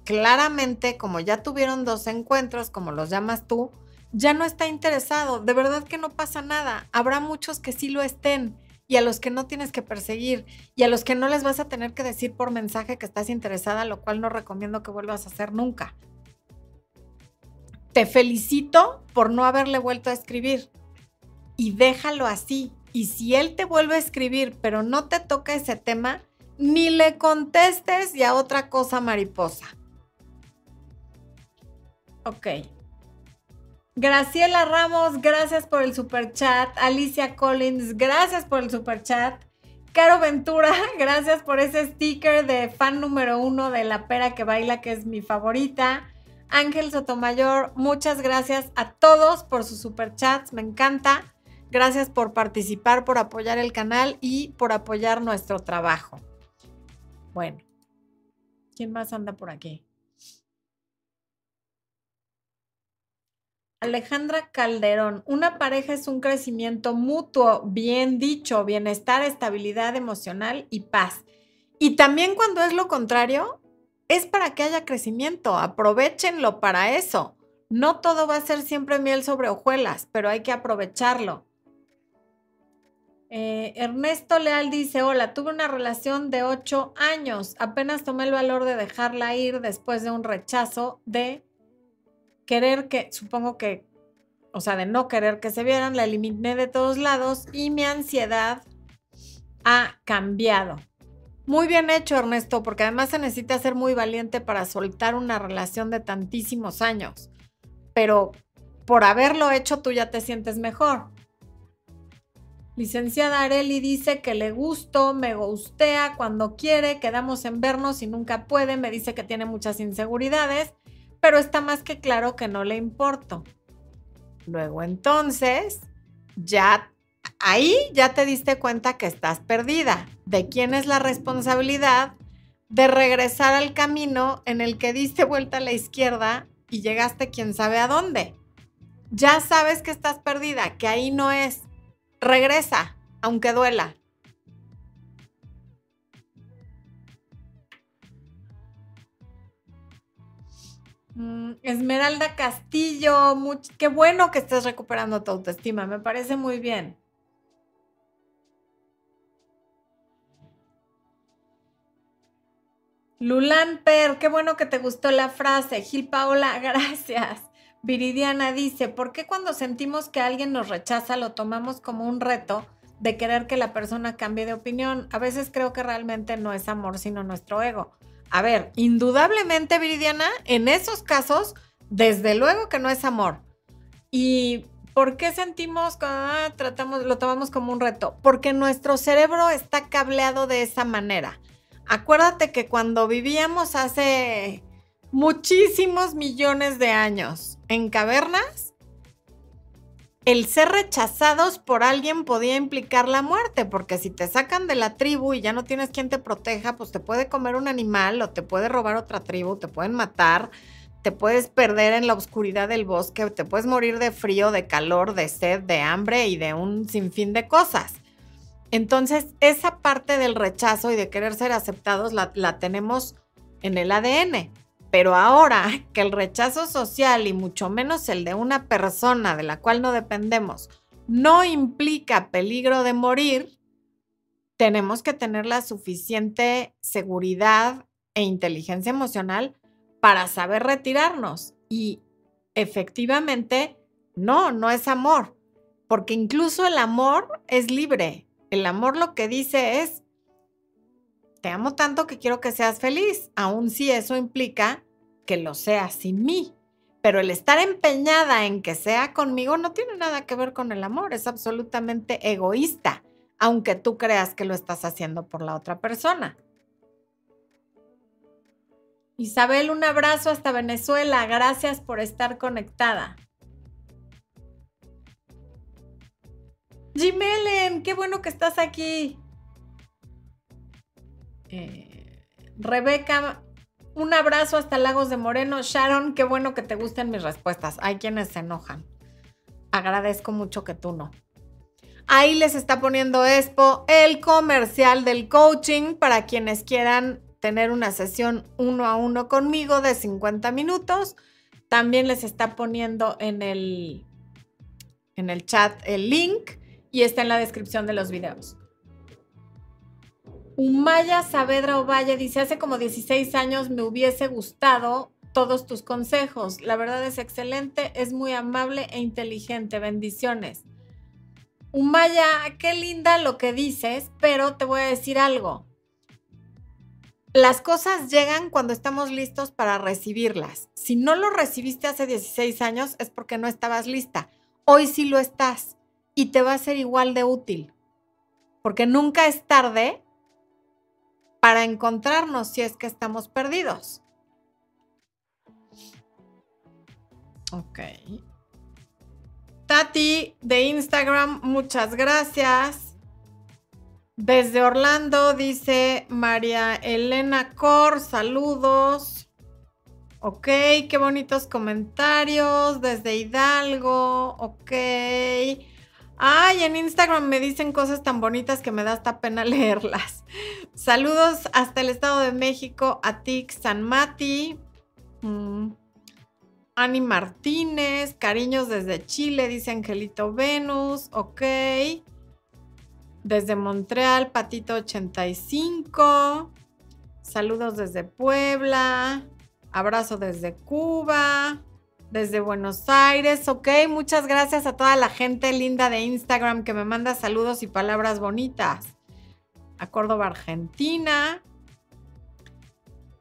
claramente, como ya tuvieron dos encuentros, como los llamas tú, ya no está interesado? De verdad que no pasa nada. Habrá muchos que sí lo estén y a los que no tienes que perseguir y a los que no les vas a tener que decir por mensaje que estás interesada, lo cual no recomiendo que vuelvas a hacer nunca. Te felicito por no haberle vuelto a escribir y déjalo así. Y si él te vuelve a escribir, pero no te toca ese tema, ni le contestes y a otra cosa mariposa. Ok. Graciela Ramos, gracias por el super chat. Alicia Collins, gracias por el super chat. Caro Ventura, gracias por ese sticker de fan número uno de La Pera que Baila, que es mi favorita. Ángel Sotomayor, muchas gracias a todos por sus super chats, me encanta. Gracias por participar, por apoyar el canal y por apoyar nuestro trabajo. Bueno, ¿quién más anda por aquí? Alejandra Calderón, una pareja es un crecimiento mutuo, bien dicho, bienestar, estabilidad emocional y paz. Y también cuando es lo contrario, es para que haya crecimiento, aprovechenlo para eso. No todo va a ser siempre miel sobre hojuelas, pero hay que aprovecharlo. Eh, Ernesto Leal dice, hola, tuve una relación de ocho años, apenas tomé el valor de dejarla ir después de un rechazo de querer que, supongo que, o sea, de no querer que se vieran, la eliminé de todos lados y mi ansiedad ha cambiado. Muy bien hecho, Ernesto, porque además se necesita ser muy valiente para soltar una relación de tantísimos años. Pero por haberlo hecho, tú ya te sientes mejor. Licenciada Areli dice que le gusto, me gustea cuando quiere, quedamos en vernos y nunca puede, me dice que tiene muchas inseguridades, pero está más que claro que no le importo. Luego entonces, ya ahí ya te diste cuenta que estás perdida. ¿De quién es la responsabilidad de regresar al camino en el que diste vuelta a la izquierda y llegaste quién sabe a dónde? Ya sabes que estás perdida, que ahí no es regresa, aunque duela. Esmeralda Castillo, qué bueno que estés recuperando tu autoestima, me parece muy bien. Lulan Per, qué bueno que te gustó la frase. Gil Paola, gracias. Viridiana dice, ¿por qué cuando sentimos que alguien nos rechaza lo tomamos como un reto de querer que la persona cambie de opinión? A veces creo que realmente no es amor, sino nuestro ego. A ver, indudablemente, Viridiana, en esos casos, desde luego que no es amor. ¿Y por qué sentimos que ah, tratamos, lo tomamos como un reto? Porque nuestro cerebro está cableado de esa manera. Acuérdate que cuando vivíamos hace muchísimos millones de años, en cavernas, el ser rechazados por alguien podía implicar la muerte, porque si te sacan de la tribu y ya no tienes quien te proteja, pues te puede comer un animal o te puede robar otra tribu, te pueden matar, te puedes perder en la oscuridad del bosque, te puedes morir de frío, de calor, de sed, de hambre y de un sinfín de cosas. Entonces, esa parte del rechazo y de querer ser aceptados la, la tenemos en el ADN. Pero ahora que el rechazo social y mucho menos el de una persona de la cual no dependemos no implica peligro de morir, tenemos que tener la suficiente seguridad e inteligencia emocional para saber retirarnos. Y efectivamente, no, no es amor, porque incluso el amor es libre. El amor lo que dice es, te amo tanto que quiero que seas feliz, aun si eso implica que lo sea sin mí. Pero el estar empeñada en que sea conmigo no tiene nada que ver con el amor, es absolutamente egoísta, aunque tú creas que lo estás haciendo por la otra persona. Isabel, un abrazo hasta Venezuela. Gracias por estar conectada. Jimelen, qué bueno que estás aquí. Eh, Rebeca, un abrazo hasta Lagos de Moreno. Sharon, qué bueno que te gusten mis respuestas. Hay quienes se enojan. Agradezco mucho que tú no. Ahí les está poniendo Expo el comercial del coaching para quienes quieran tener una sesión uno a uno conmigo de 50 minutos. También les está poniendo en el, en el chat el link y está en la descripción de los videos. Umaya Saavedra Ovalle dice, hace como 16 años me hubiese gustado todos tus consejos. La verdad es excelente, es muy amable e inteligente. Bendiciones. Umaya, qué linda lo que dices, pero te voy a decir algo. Las cosas llegan cuando estamos listos para recibirlas. Si no lo recibiste hace 16 años es porque no estabas lista. Hoy sí lo estás y te va a ser igual de útil. Porque nunca es tarde para encontrarnos si es que estamos perdidos. Ok. Tati de Instagram, muchas gracias. Desde Orlando dice María Elena Cor, saludos. Ok, qué bonitos comentarios. Desde Hidalgo, ok. Ay, en Instagram me dicen cosas tan bonitas que me da hasta pena leerlas. Saludos hasta el Estado de México, a Tix San Mati. Mm. Ani Martínez, cariños desde Chile, dice Angelito Venus, ok. Desde Montreal, Patito 85. Saludos desde Puebla. Abrazo desde Cuba. Desde Buenos Aires, ok. Muchas gracias a toda la gente linda de Instagram que me manda saludos y palabras bonitas. A Córdoba, Argentina.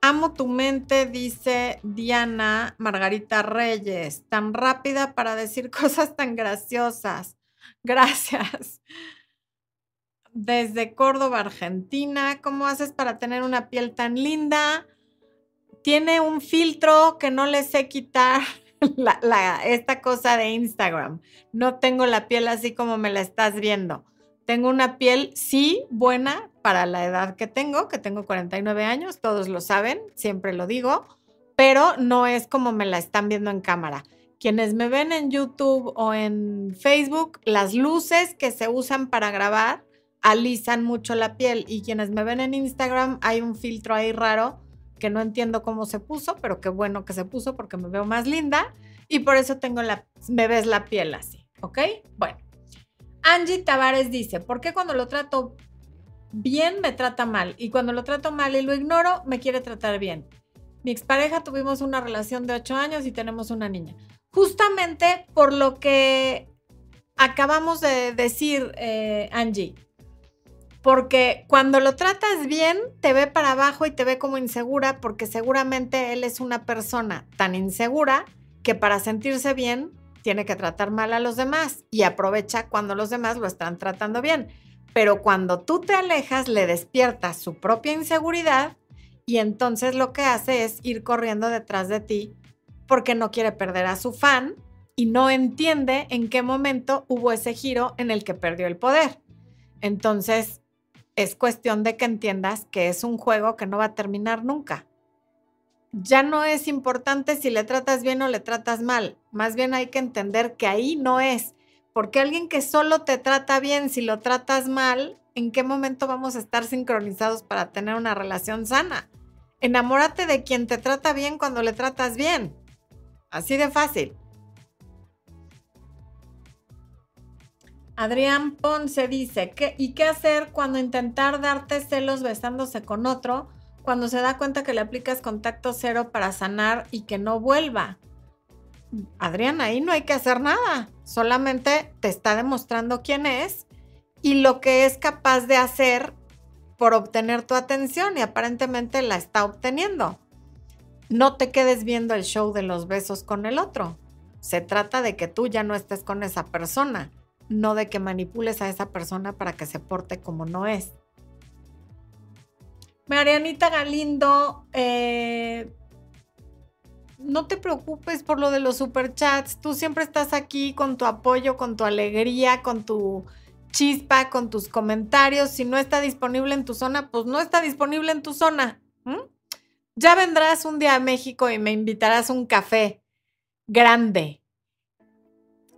Amo tu mente, dice Diana Margarita Reyes, tan rápida para decir cosas tan graciosas. Gracias. Desde Córdoba, Argentina, ¿cómo haces para tener una piel tan linda? Tiene un filtro que no le sé quitar esta cosa de Instagram. No tengo la piel así como me la estás viendo. Tengo una piel, sí, buena para la edad que tengo, que tengo 49 años, todos lo saben, siempre lo digo, pero no es como me la están viendo en cámara. Quienes me ven en YouTube o en Facebook, las luces que se usan para grabar alisan mucho la piel y quienes me ven en Instagram hay un filtro ahí raro que no entiendo cómo se puso, pero qué bueno que se puso porque me veo más linda y por eso tengo la, me ves la piel así, ¿ok? Bueno. Angie Tavares dice, ¿por qué cuando lo trato bien me trata mal? Y cuando lo trato mal y lo ignoro, me quiere tratar bien. Mi expareja tuvimos una relación de ocho años y tenemos una niña. Justamente por lo que acabamos de decir, eh, Angie. Porque cuando lo tratas bien, te ve para abajo y te ve como insegura, porque seguramente él es una persona tan insegura que para sentirse bien tiene que tratar mal a los demás y aprovecha cuando los demás lo están tratando bien. Pero cuando tú te alejas, le despiertas su propia inseguridad y entonces lo que hace es ir corriendo detrás de ti porque no quiere perder a su fan y no entiende en qué momento hubo ese giro en el que perdió el poder. Entonces, es cuestión de que entiendas que es un juego que no va a terminar nunca ya no es importante si le tratas bien o le tratas mal. Más bien hay que entender que ahí no es. Porque alguien que solo te trata bien, si lo tratas mal, ¿en qué momento vamos a estar sincronizados para tener una relación sana? Enamórate de quien te trata bien cuando le tratas bien. Así de fácil. Adrián Ponce dice, ¿qué, ¿y qué hacer cuando intentar darte celos besándose con otro? cuando se da cuenta que le aplicas contacto cero para sanar y que no vuelva. Adrián, ahí no hay que hacer nada, solamente te está demostrando quién es y lo que es capaz de hacer por obtener tu atención y aparentemente la está obteniendo. No te quedes viendo el show de los besos con el otro. Se trata de que tú ya no estés con esa persona, no de que manipules a esa persona para que se porte como no es. Marianita Galindo, eh, no te preocupes por lo de los superchats. Tú siempre estás aquí con tu apoyo, con tu alegría, con tu chispa con tus comentarios. Si no está disponible en tu zona, pues no está disponible en tu zona. Ya vendrás un día a México y me invitarás un café grande.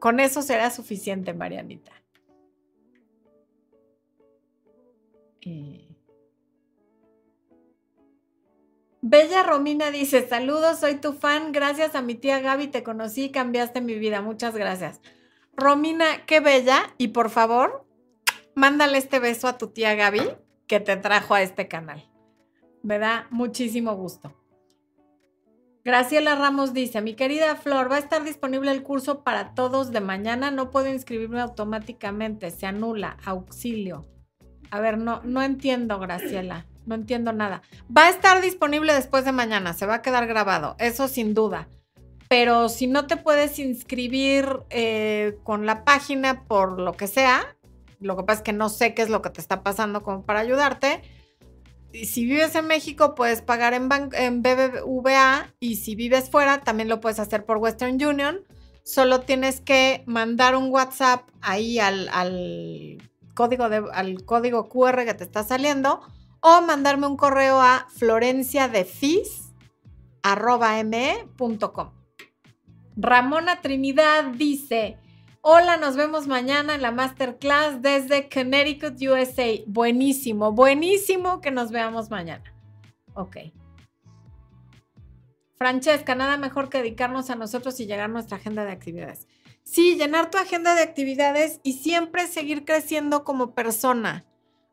Con eso será suficiente, Marianita. Bella Romina dice, saludos, soy tu fan, gracias a mi tía Gaby te conocí y cambiaste mi vida, muchas gracias. Romina, qué bella, y por favor, mándale este beso a tu tía Gaby que te trajo a este canal. Me da muchísimo gusto. Graciela Ramos dice, mi querida Flor, va a estar disponible el curso para todos de mañana, no puedo inscribirme automáticamente, se anula, auxilio. A ver, no, no entiendo, Graciela, no entiendo nada. Va a estar disponible después de mañana, se va a quedar grabado, eso sin duda. Pero si no te puedes inscribir eh, con la página por lo que sea, lo que pasa es que no sé qué es lo que te está pasando como para ayudarte. Si vives en México, puedes pagar en, en BBVA y si vives fuera, también lo puedes hacer por Western Union. Solo tienes que mandar un WhatsApp ahí al, código, de, al código QR que te está saliendo o mandarme un correo a florenciadefis.me.com. Ramona Trinidad dice, Hola, nos vemos mañana en la masterclass desde Connecticut, USA. Buenísimo, buenísimo que nos veamos mañana. Ok. Francesca, nada mejor que dedicarnos a nosotros y llegar a nuestra agenda de actividades. Sí, llenar tu agenda de actividades y siempre seguir creciendo como persona.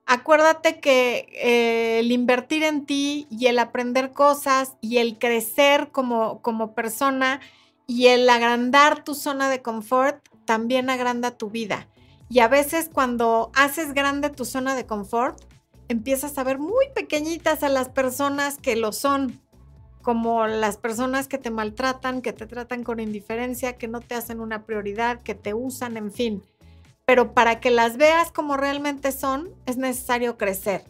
Acuérdate que eh, el invertir en ti y el aprender cosas y el crecer como, como persona y el agrandar tu zona de confort también agranda tu vida. Y a veces cuando haces grande tu zona de confort, empiezas a ver muy pequeñitas a las personas que lo son, como las personas que te maltratan, que te tratan con indiferencia, que no te hacen una prioridad, que te usan, en fin. Pero para que las veas como realmente son, es necesario crecer.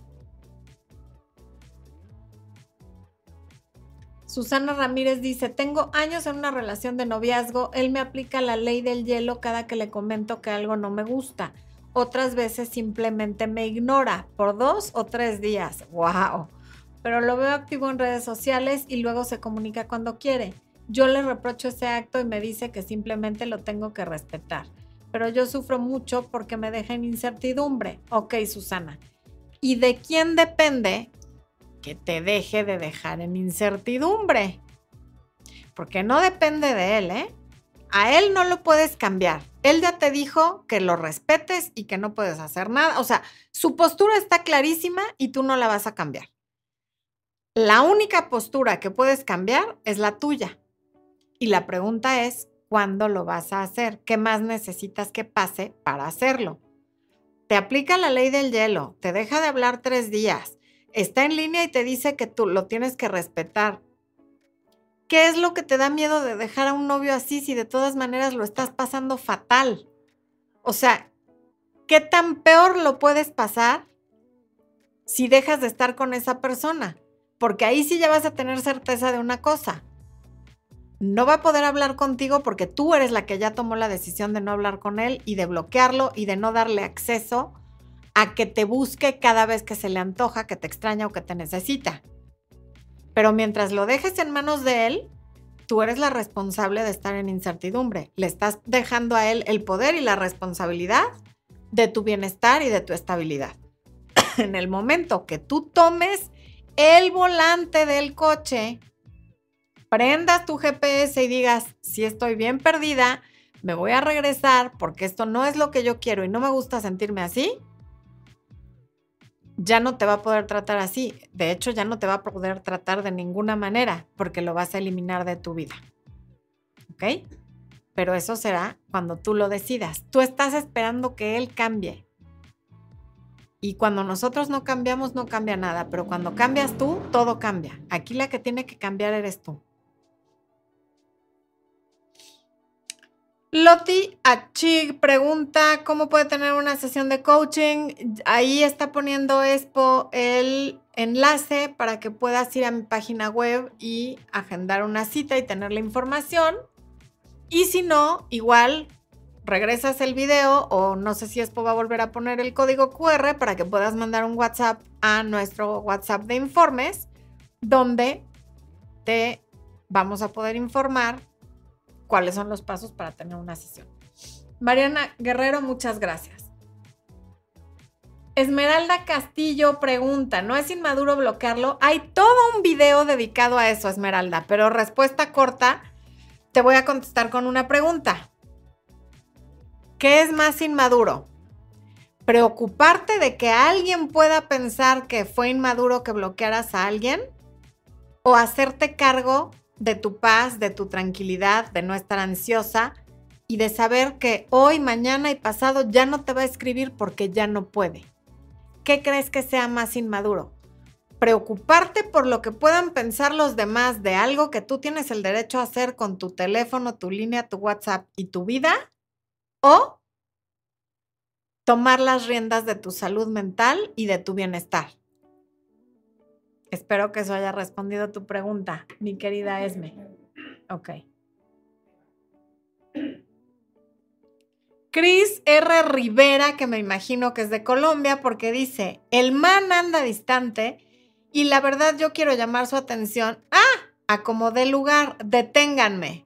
Susana Ramírez dice, tengo años en una relación de noviazgo, él me aplica la ley del hielo cada que le comento que algo no me gusta. Otras veces simplemente me ignora por dos o tres días. ¡Wow! Pero lo veo activo en redes sociales y luego se comunica cuando quiere. Yo le reprocho ese acto y me dice que simplemente lo tengo que respetar. Pero yo sufro mucho porque me deja en incertidumbre. Ok, Susana. ¿Y de quién depende que te deje de dejar en incertidumbre. Porque no depende de él, ¿eh? A él no lo puedes cambiar. Él ya te dijo que lo respetes y que no puedes hacer nada. O sea, su postura está clarísima y tú no la vas a cambiar. La única postura que puedes cambiar es la tuya. Y la pregunta es, ¿cuándo lo vas a hacer? ¿Qué más necesitas que pase para hacerlo? Te aplica la ley del hielo, te deja de hablar tres días, está en línea y te dice que tú lo tienes que respetar. ¿Qué es lo que te da miedo de dejar a un novio así si de todas maneras lo estás pasando fatal? O sea, ¿qué tan peor lo puedes pasar si dejas de estar con esa persona? Porque ahí sí ya vas a tener certeza de una cosa. No va a poder hablar contigo porque tú eres la que ya tomó la decisión de no hablar con él y de bloquearlo y de no darle acceso a que te busque cada vez que se le antoja, que te extraña o que te necesita. Pero mientras lo dejes en manos de él, tú eres la responsable de estar en incertidumbre. Le estás dejando a él el poder y la responsabilidad de tu bienestar y de tu estabilidad. en el momento que tú tomes el volante del coche, prendas tu GPS y digas, si estoy bien perdida, me voy a regresar porque esto no es lo que yo quiero y no me gusta sentirme así, ya no te va a poder tratar así. De hecho, ya no te va a poder tratar de ninguna manera porque lo vas a eliminar de tu vida. ¿Ok? Pero eso será cuando tú lo decidas. Tú estás esperando que él cambie. Y cuando nosotros no cambiamos, no cambia nada. Pero cuando cambias tú, todo cambia. Aquí la que tiene que cambiar eres tú. Loti Achig pregunta cómo puede tener una sesión de coaching. Ahí está poniendo Expo el enlace para que puedas ir a mi página web y agendar una cita y tener la información. Y si no, igual regresas el video o no sé si Expo va a volver a poner el código QR para que puedas mandar un WhatsApp a nuestro WhatsApp de informes donde te vamos a poder informar cuáles son los pasos para tener una sesión. Mariana Guerrero, muchas gracias. Esmeralda Castillo pregunta, ¿no es inmaduro bloquearlo? Hay todo un video dedicado a eso, Esmeralda, pero respuesta corta, te voy a contestar con una pregunta. ¿Qué es más inmaduro? ¿Preocuparte de que alguien pueda pensar que fue inmaduro que bloquearas a alguien? ¿O hacerte cargo de tu paz, de tu tranquilidad, de no estar ansiosa y de saber que hoy, mañana y pasado ya no te va a escribir porque ya no puede? ¿Qué crees que sea más inmaduro? preocuparte por lo que puedan pensar los demás de algo que tú tienes el derecho a hacer con tu teléfono, tu línea, tu WhatsApp y tu vida, o tomar las riendas de tu salud mental y de tu bienestar. Espero que eso haya respondido tu pregunta, mi querida Esme. Ok. Cris R. Rivera, que me imagino que es de Colombia, porque dice, el man anda distante y la verdad yo quiero llamar su atención. Ah, acomodé lugar, deténganme.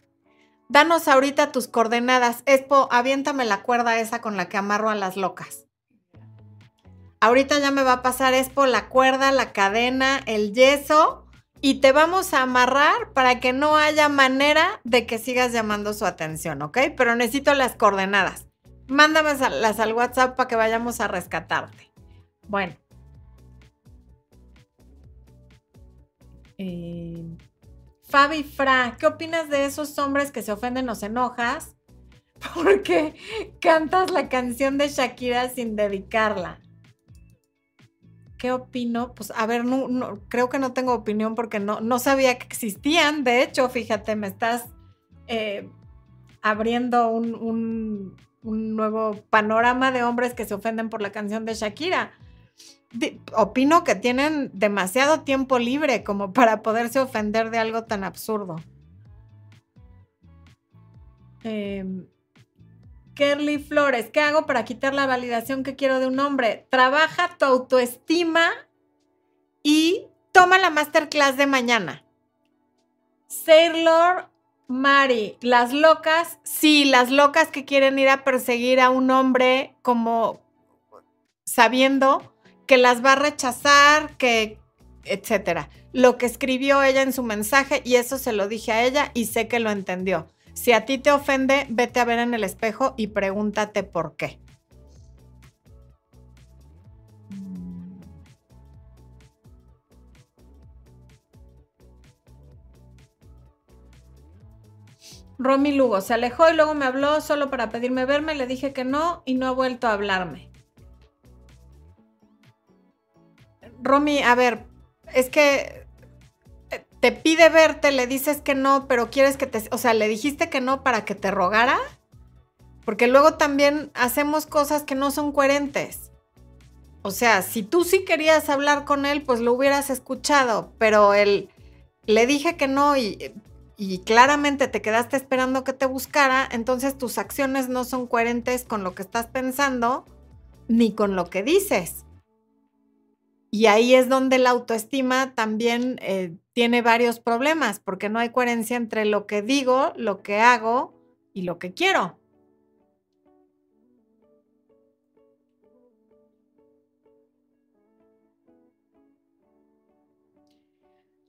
Danos ahorita tus coordenadas. Espo, aviéntame la cuerda esa con la que amarro a las locas. Ahorita ya me va a pasar Espo la cuerda, la cadena, el yeso y te vamos a amarrar para que no haya manera de que sigas llamando su atención, ¿ok? Pero necesito las coordenadas. Mándamelas al WhatsApp para que vayamos a rescatarte. Bueno, Eh, Fabi Fra, ¿qué opinas de esos hombres que se ofenden o se enojas porque cantas la canción de Shakira sin dedicarla? ¿Qué opino? Pues a ver, creo que no tengo opinión porque no, sabía que existían. De hecho, fíjate, me estás eh, abriendo un, un nuevo panorama de hombres que se ofenden por la canción de Shakira opino que tienen demasiado tiempo libre como para poderse ofender de algo tan absurdo. Eh, Kerly Flores, ¿qué hago para quitar la validación que quiero de un hombre? Trabaja tu autoestima y toma la masterclass de mañana. Sailor Mari, las locas, sí, las locas que quieren ir a perseguir a un hombre como sabiendo que las va a rechazar, que etcétera. Lo que escribió ella en su mensaje y eso se lo dije a ella y sé que lo entendió. Si a ti te ofende, vete a ver en el espejo y pregúntate por qué. Romy Lugo se alejó y luego me habló solo para pedirme verme. Le dije que no y no ha vuelto a hablarme. Romy, a ver, es que te pide verte, le dices que no, pero quieres que te, o sea, le dijiste que no para que te rogara, porque luego también hacemos cosas que no son coherentes. O sea, si tú sí querías hablar con él, pues lo hubieras escuchado, pero él le dije que no y, y claramente te quedaste esperando que te buscara, entonces tus acciones no son coherentes con lo que estás pensando ni con lo que dices. Y ahí es donde la autoestima también eh, tiene varios problemas, porque no hay coherencia entre lo que digo, lo que hago y lo que quiero.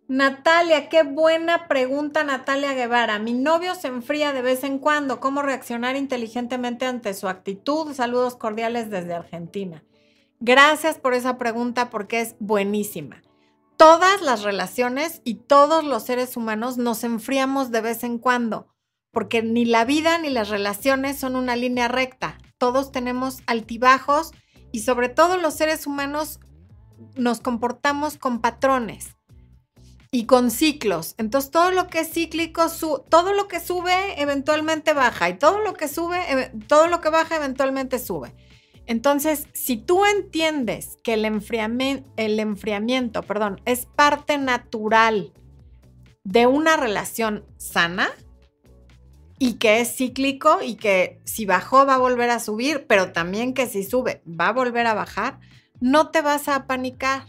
Natalia, qué buena pregunta Natalia Guevara. Mi novio se enfría de vez en cuando. ¿Cómo reaccionar inteligentemente ante su actitud? Saludos cordiales desde Argentina. Gracias por esa pregunta porque es buenísima. Todas las relaciones y todos los seres humanos nos enfriamos de vez en cuando, porque ni la vida ni las relaciones son una línea recta. Todos tenemos altibajos y sobre todo los seres humanos nos comportamos con patrones y con ciclos. Entonces todo lo que es cíclico, todo lo que sube eventualmente baja y todo lo que sube, todo lo que baja eventualmente sube. Entonces, si tú entiendes que el enfriamiento, el enfriamiento perdón, es parte natural de una relación sana, y que es cíclico y que si bajó va a volver a subir, pero también que si sube va a volver a bajar, no te vas a apanicar.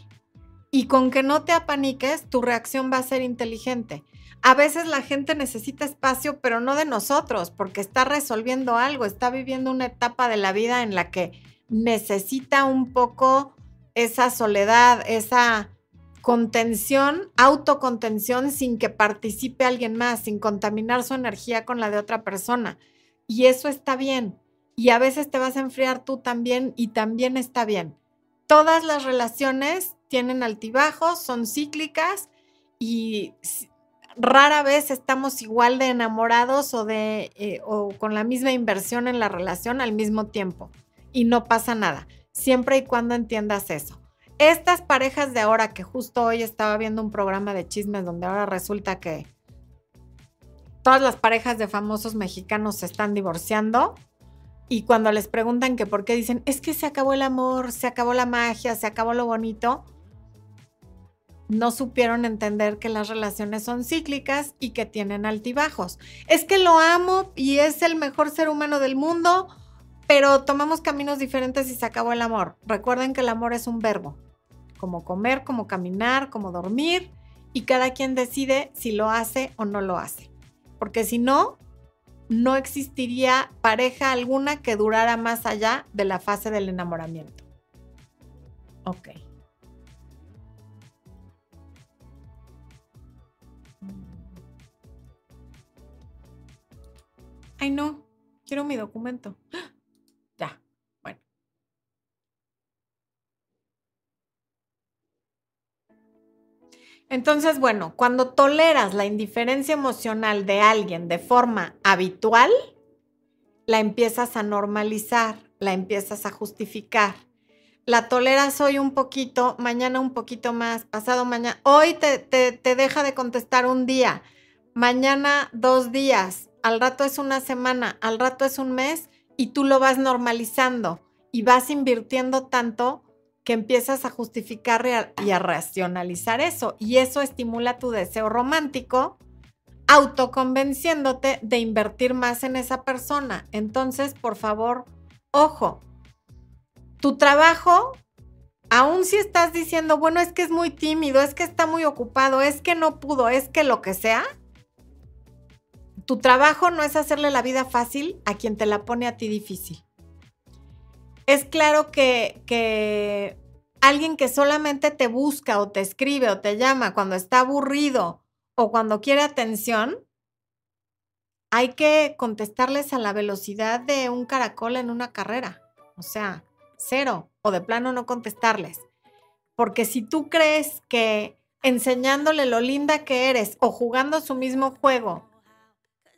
Y con que no te apaniques, tu reacción va a ser inteligente. A veces la gente necesita espacio, pero no de nosotros, porque está resolviendo algo, está viviendo una etapa de la vida en la que necesita un poco esa soledad, esa contención, autocontención sin que participe alguien más, sin contaminar su energía con la de otra persona. Y eso está bien. Y a veces te vas a enfriar tú también y también está bien. Todas las relaciones tienen altibajos, son cíclicas y rara vez estamos igual de enamorados o, de, eh, o con la misma inversión en la relación al mismo tiempo. Y no pasa nada, siempre y cuando entiendas eso. Estas parejas de ahora, que justo hoy estaba viendo un programa de chismes donde ahora resulta que todas las parejas de famosos mexicanos se están divorciando, y cuando les preguntan que por qué dicen, es que se acabó el amor, se acabó la magia, se acabó lo bonito, no supieron entender que las relaciones son cíclicas y que tienen altibajos. Es que lo amo y es el mejor ser humano del mundo, pero tomamos caminos diferentes y se acabó el amor. Recuerden que el amor es un verbo, como comer, como caminar, como dormir, y cada quien decide si lo hace o no lo hace. Porque si no, no existiría pareja alguna que durara más allá de la fase del enamoramiento. Ok. Ay, no, quiero mi documento. Ya, bueno. Entonces, bueno, cuando toleras la indiferencia emocional de alguien de forma habitual, la empiezas a normalizar, la empiezas a justificar. La toleras hoy un poquito, mañana un poquito más, pasado mañana. Hoy te, te, te deja de contestar un día, mañana dos días, al rato es una semana, al rato es un mes y tú lo vas normalizando y vas invirtiendo tanto que empiezas a justificar y a racionalizar eso. Y eso estimula tu deseo romántico, autoconvenciéndote de invertir más en esa persona. Entonces, por favor, ojo, tu trabajo, aun si estás diciendo, bueno, es que es muy tímido, es que está muy ocupado, es que no pudo, es que lo que sea, tu trabajo no es hacerle la vida fácil a quien te la pone a ti difícil. Es claro que, alguien que solamente te busca o te escribe o te llama cuando está aburrido o cuando quiere atención, hay que contestarles a la velocidad de un caracol en una carrera. O sea, cero o de plano no contestarles. Porque si tú crees que enseñándole lo linda que eres o jugando su mismo juego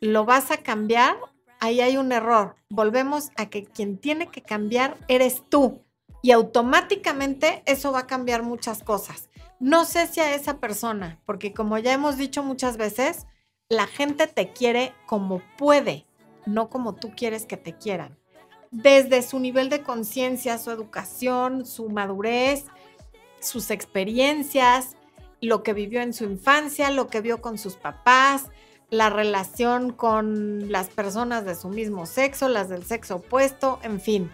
lo vas a cambiar, ahí hay un error. Volvemos a que quien tiene que cambiar eres tú. Y automáticamente eso va a cambiar muchas cosas. No sé si a esa persona, porque como ya hemos dicho muchas veces, la gente te quiere como puede, no como tú quieres que te quieran. Desde su nivel de conciencia, su educación, su madurez, sus experiencias, lo que vivió en su infancia, lo que vio con sus papás, la relación con las personas de su mismo sexo, las del sexo opuesto, en fin.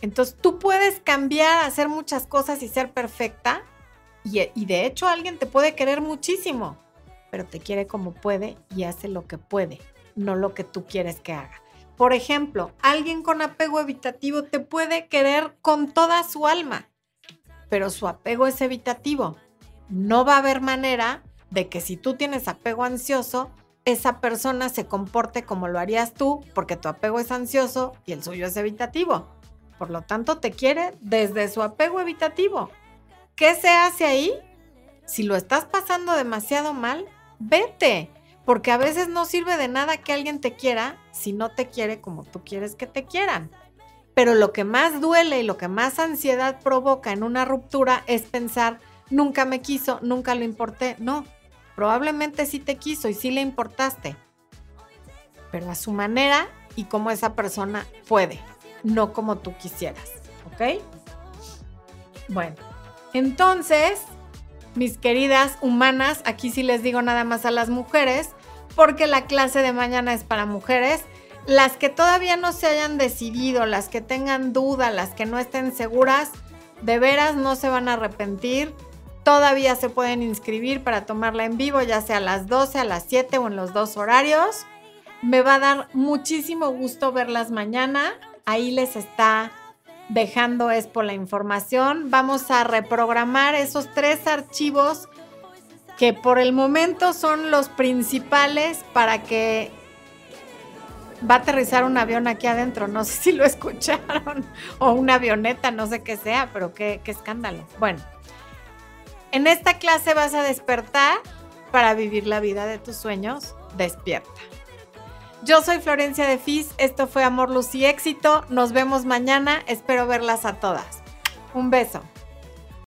Entonces tú puedes cambiar, hacer muchas cosas y ser perfecta. Y, y, de hecho alguien te puede querer muchísimo, pero te quiere como puede y hace lo que puede, no lo que tú quieres que haga. Por ejemplo, alguien con apego evitativo te puede querer con toda su alma, pero su apego es evitativo. No va a haber manera de que si tú tienes apego ansioso, esa persona se comporte como lo harías tú, porque tu apego es ansioso y el suyo es evitativo. Por lo tanto, te quiere desde su apego evitativo. ¿Qué se hace ahí? Si lo estás pasando demasiado mal, vete, porque a veces no sirve de nada que alguien te quiera si no te quiere como tú quieres que te quieran. Pero lo que más duele y lo que más ansiedad provoca en una ruptura es pensar, nunca me quiso, nunca lo importé. No, Probablemente sí te quiso y sí le importaste, pero a su manera y como esa persona puede, no como tú quisieras, ¿ok? Bueno, entonces, mis queridas humanas, aquí sí les digo nada más a las mujeres, porque la clase de mañana es para mujeres. Las que todavía no se hayan decidido, las que tengan duda, las que no estén seguras, de veras no se van a arrepentir. Todavía se pueden inscribir para tomarla en vivo, ya sea a las 12, a las 7 o en los dos horarios. Me va a dar muchísimo gusto verlas mañana. Ahí les está dejando por la información. Vamos a reprogramar esos tres archivos que por el momento son los principales para que va a aterrizar un avión aquí adentro. No sé si lo escucharon o una avioneta, no sé qué sea, pero qué escándalo. Bueno, en esta clase vas a despertar para vivir la vida de tus sueños. Despierta. Yo soy Florencia de Fis, esto fue Amor, Luz y Éxito. Nos vemos mañana, espero verlas a todas. Un beso.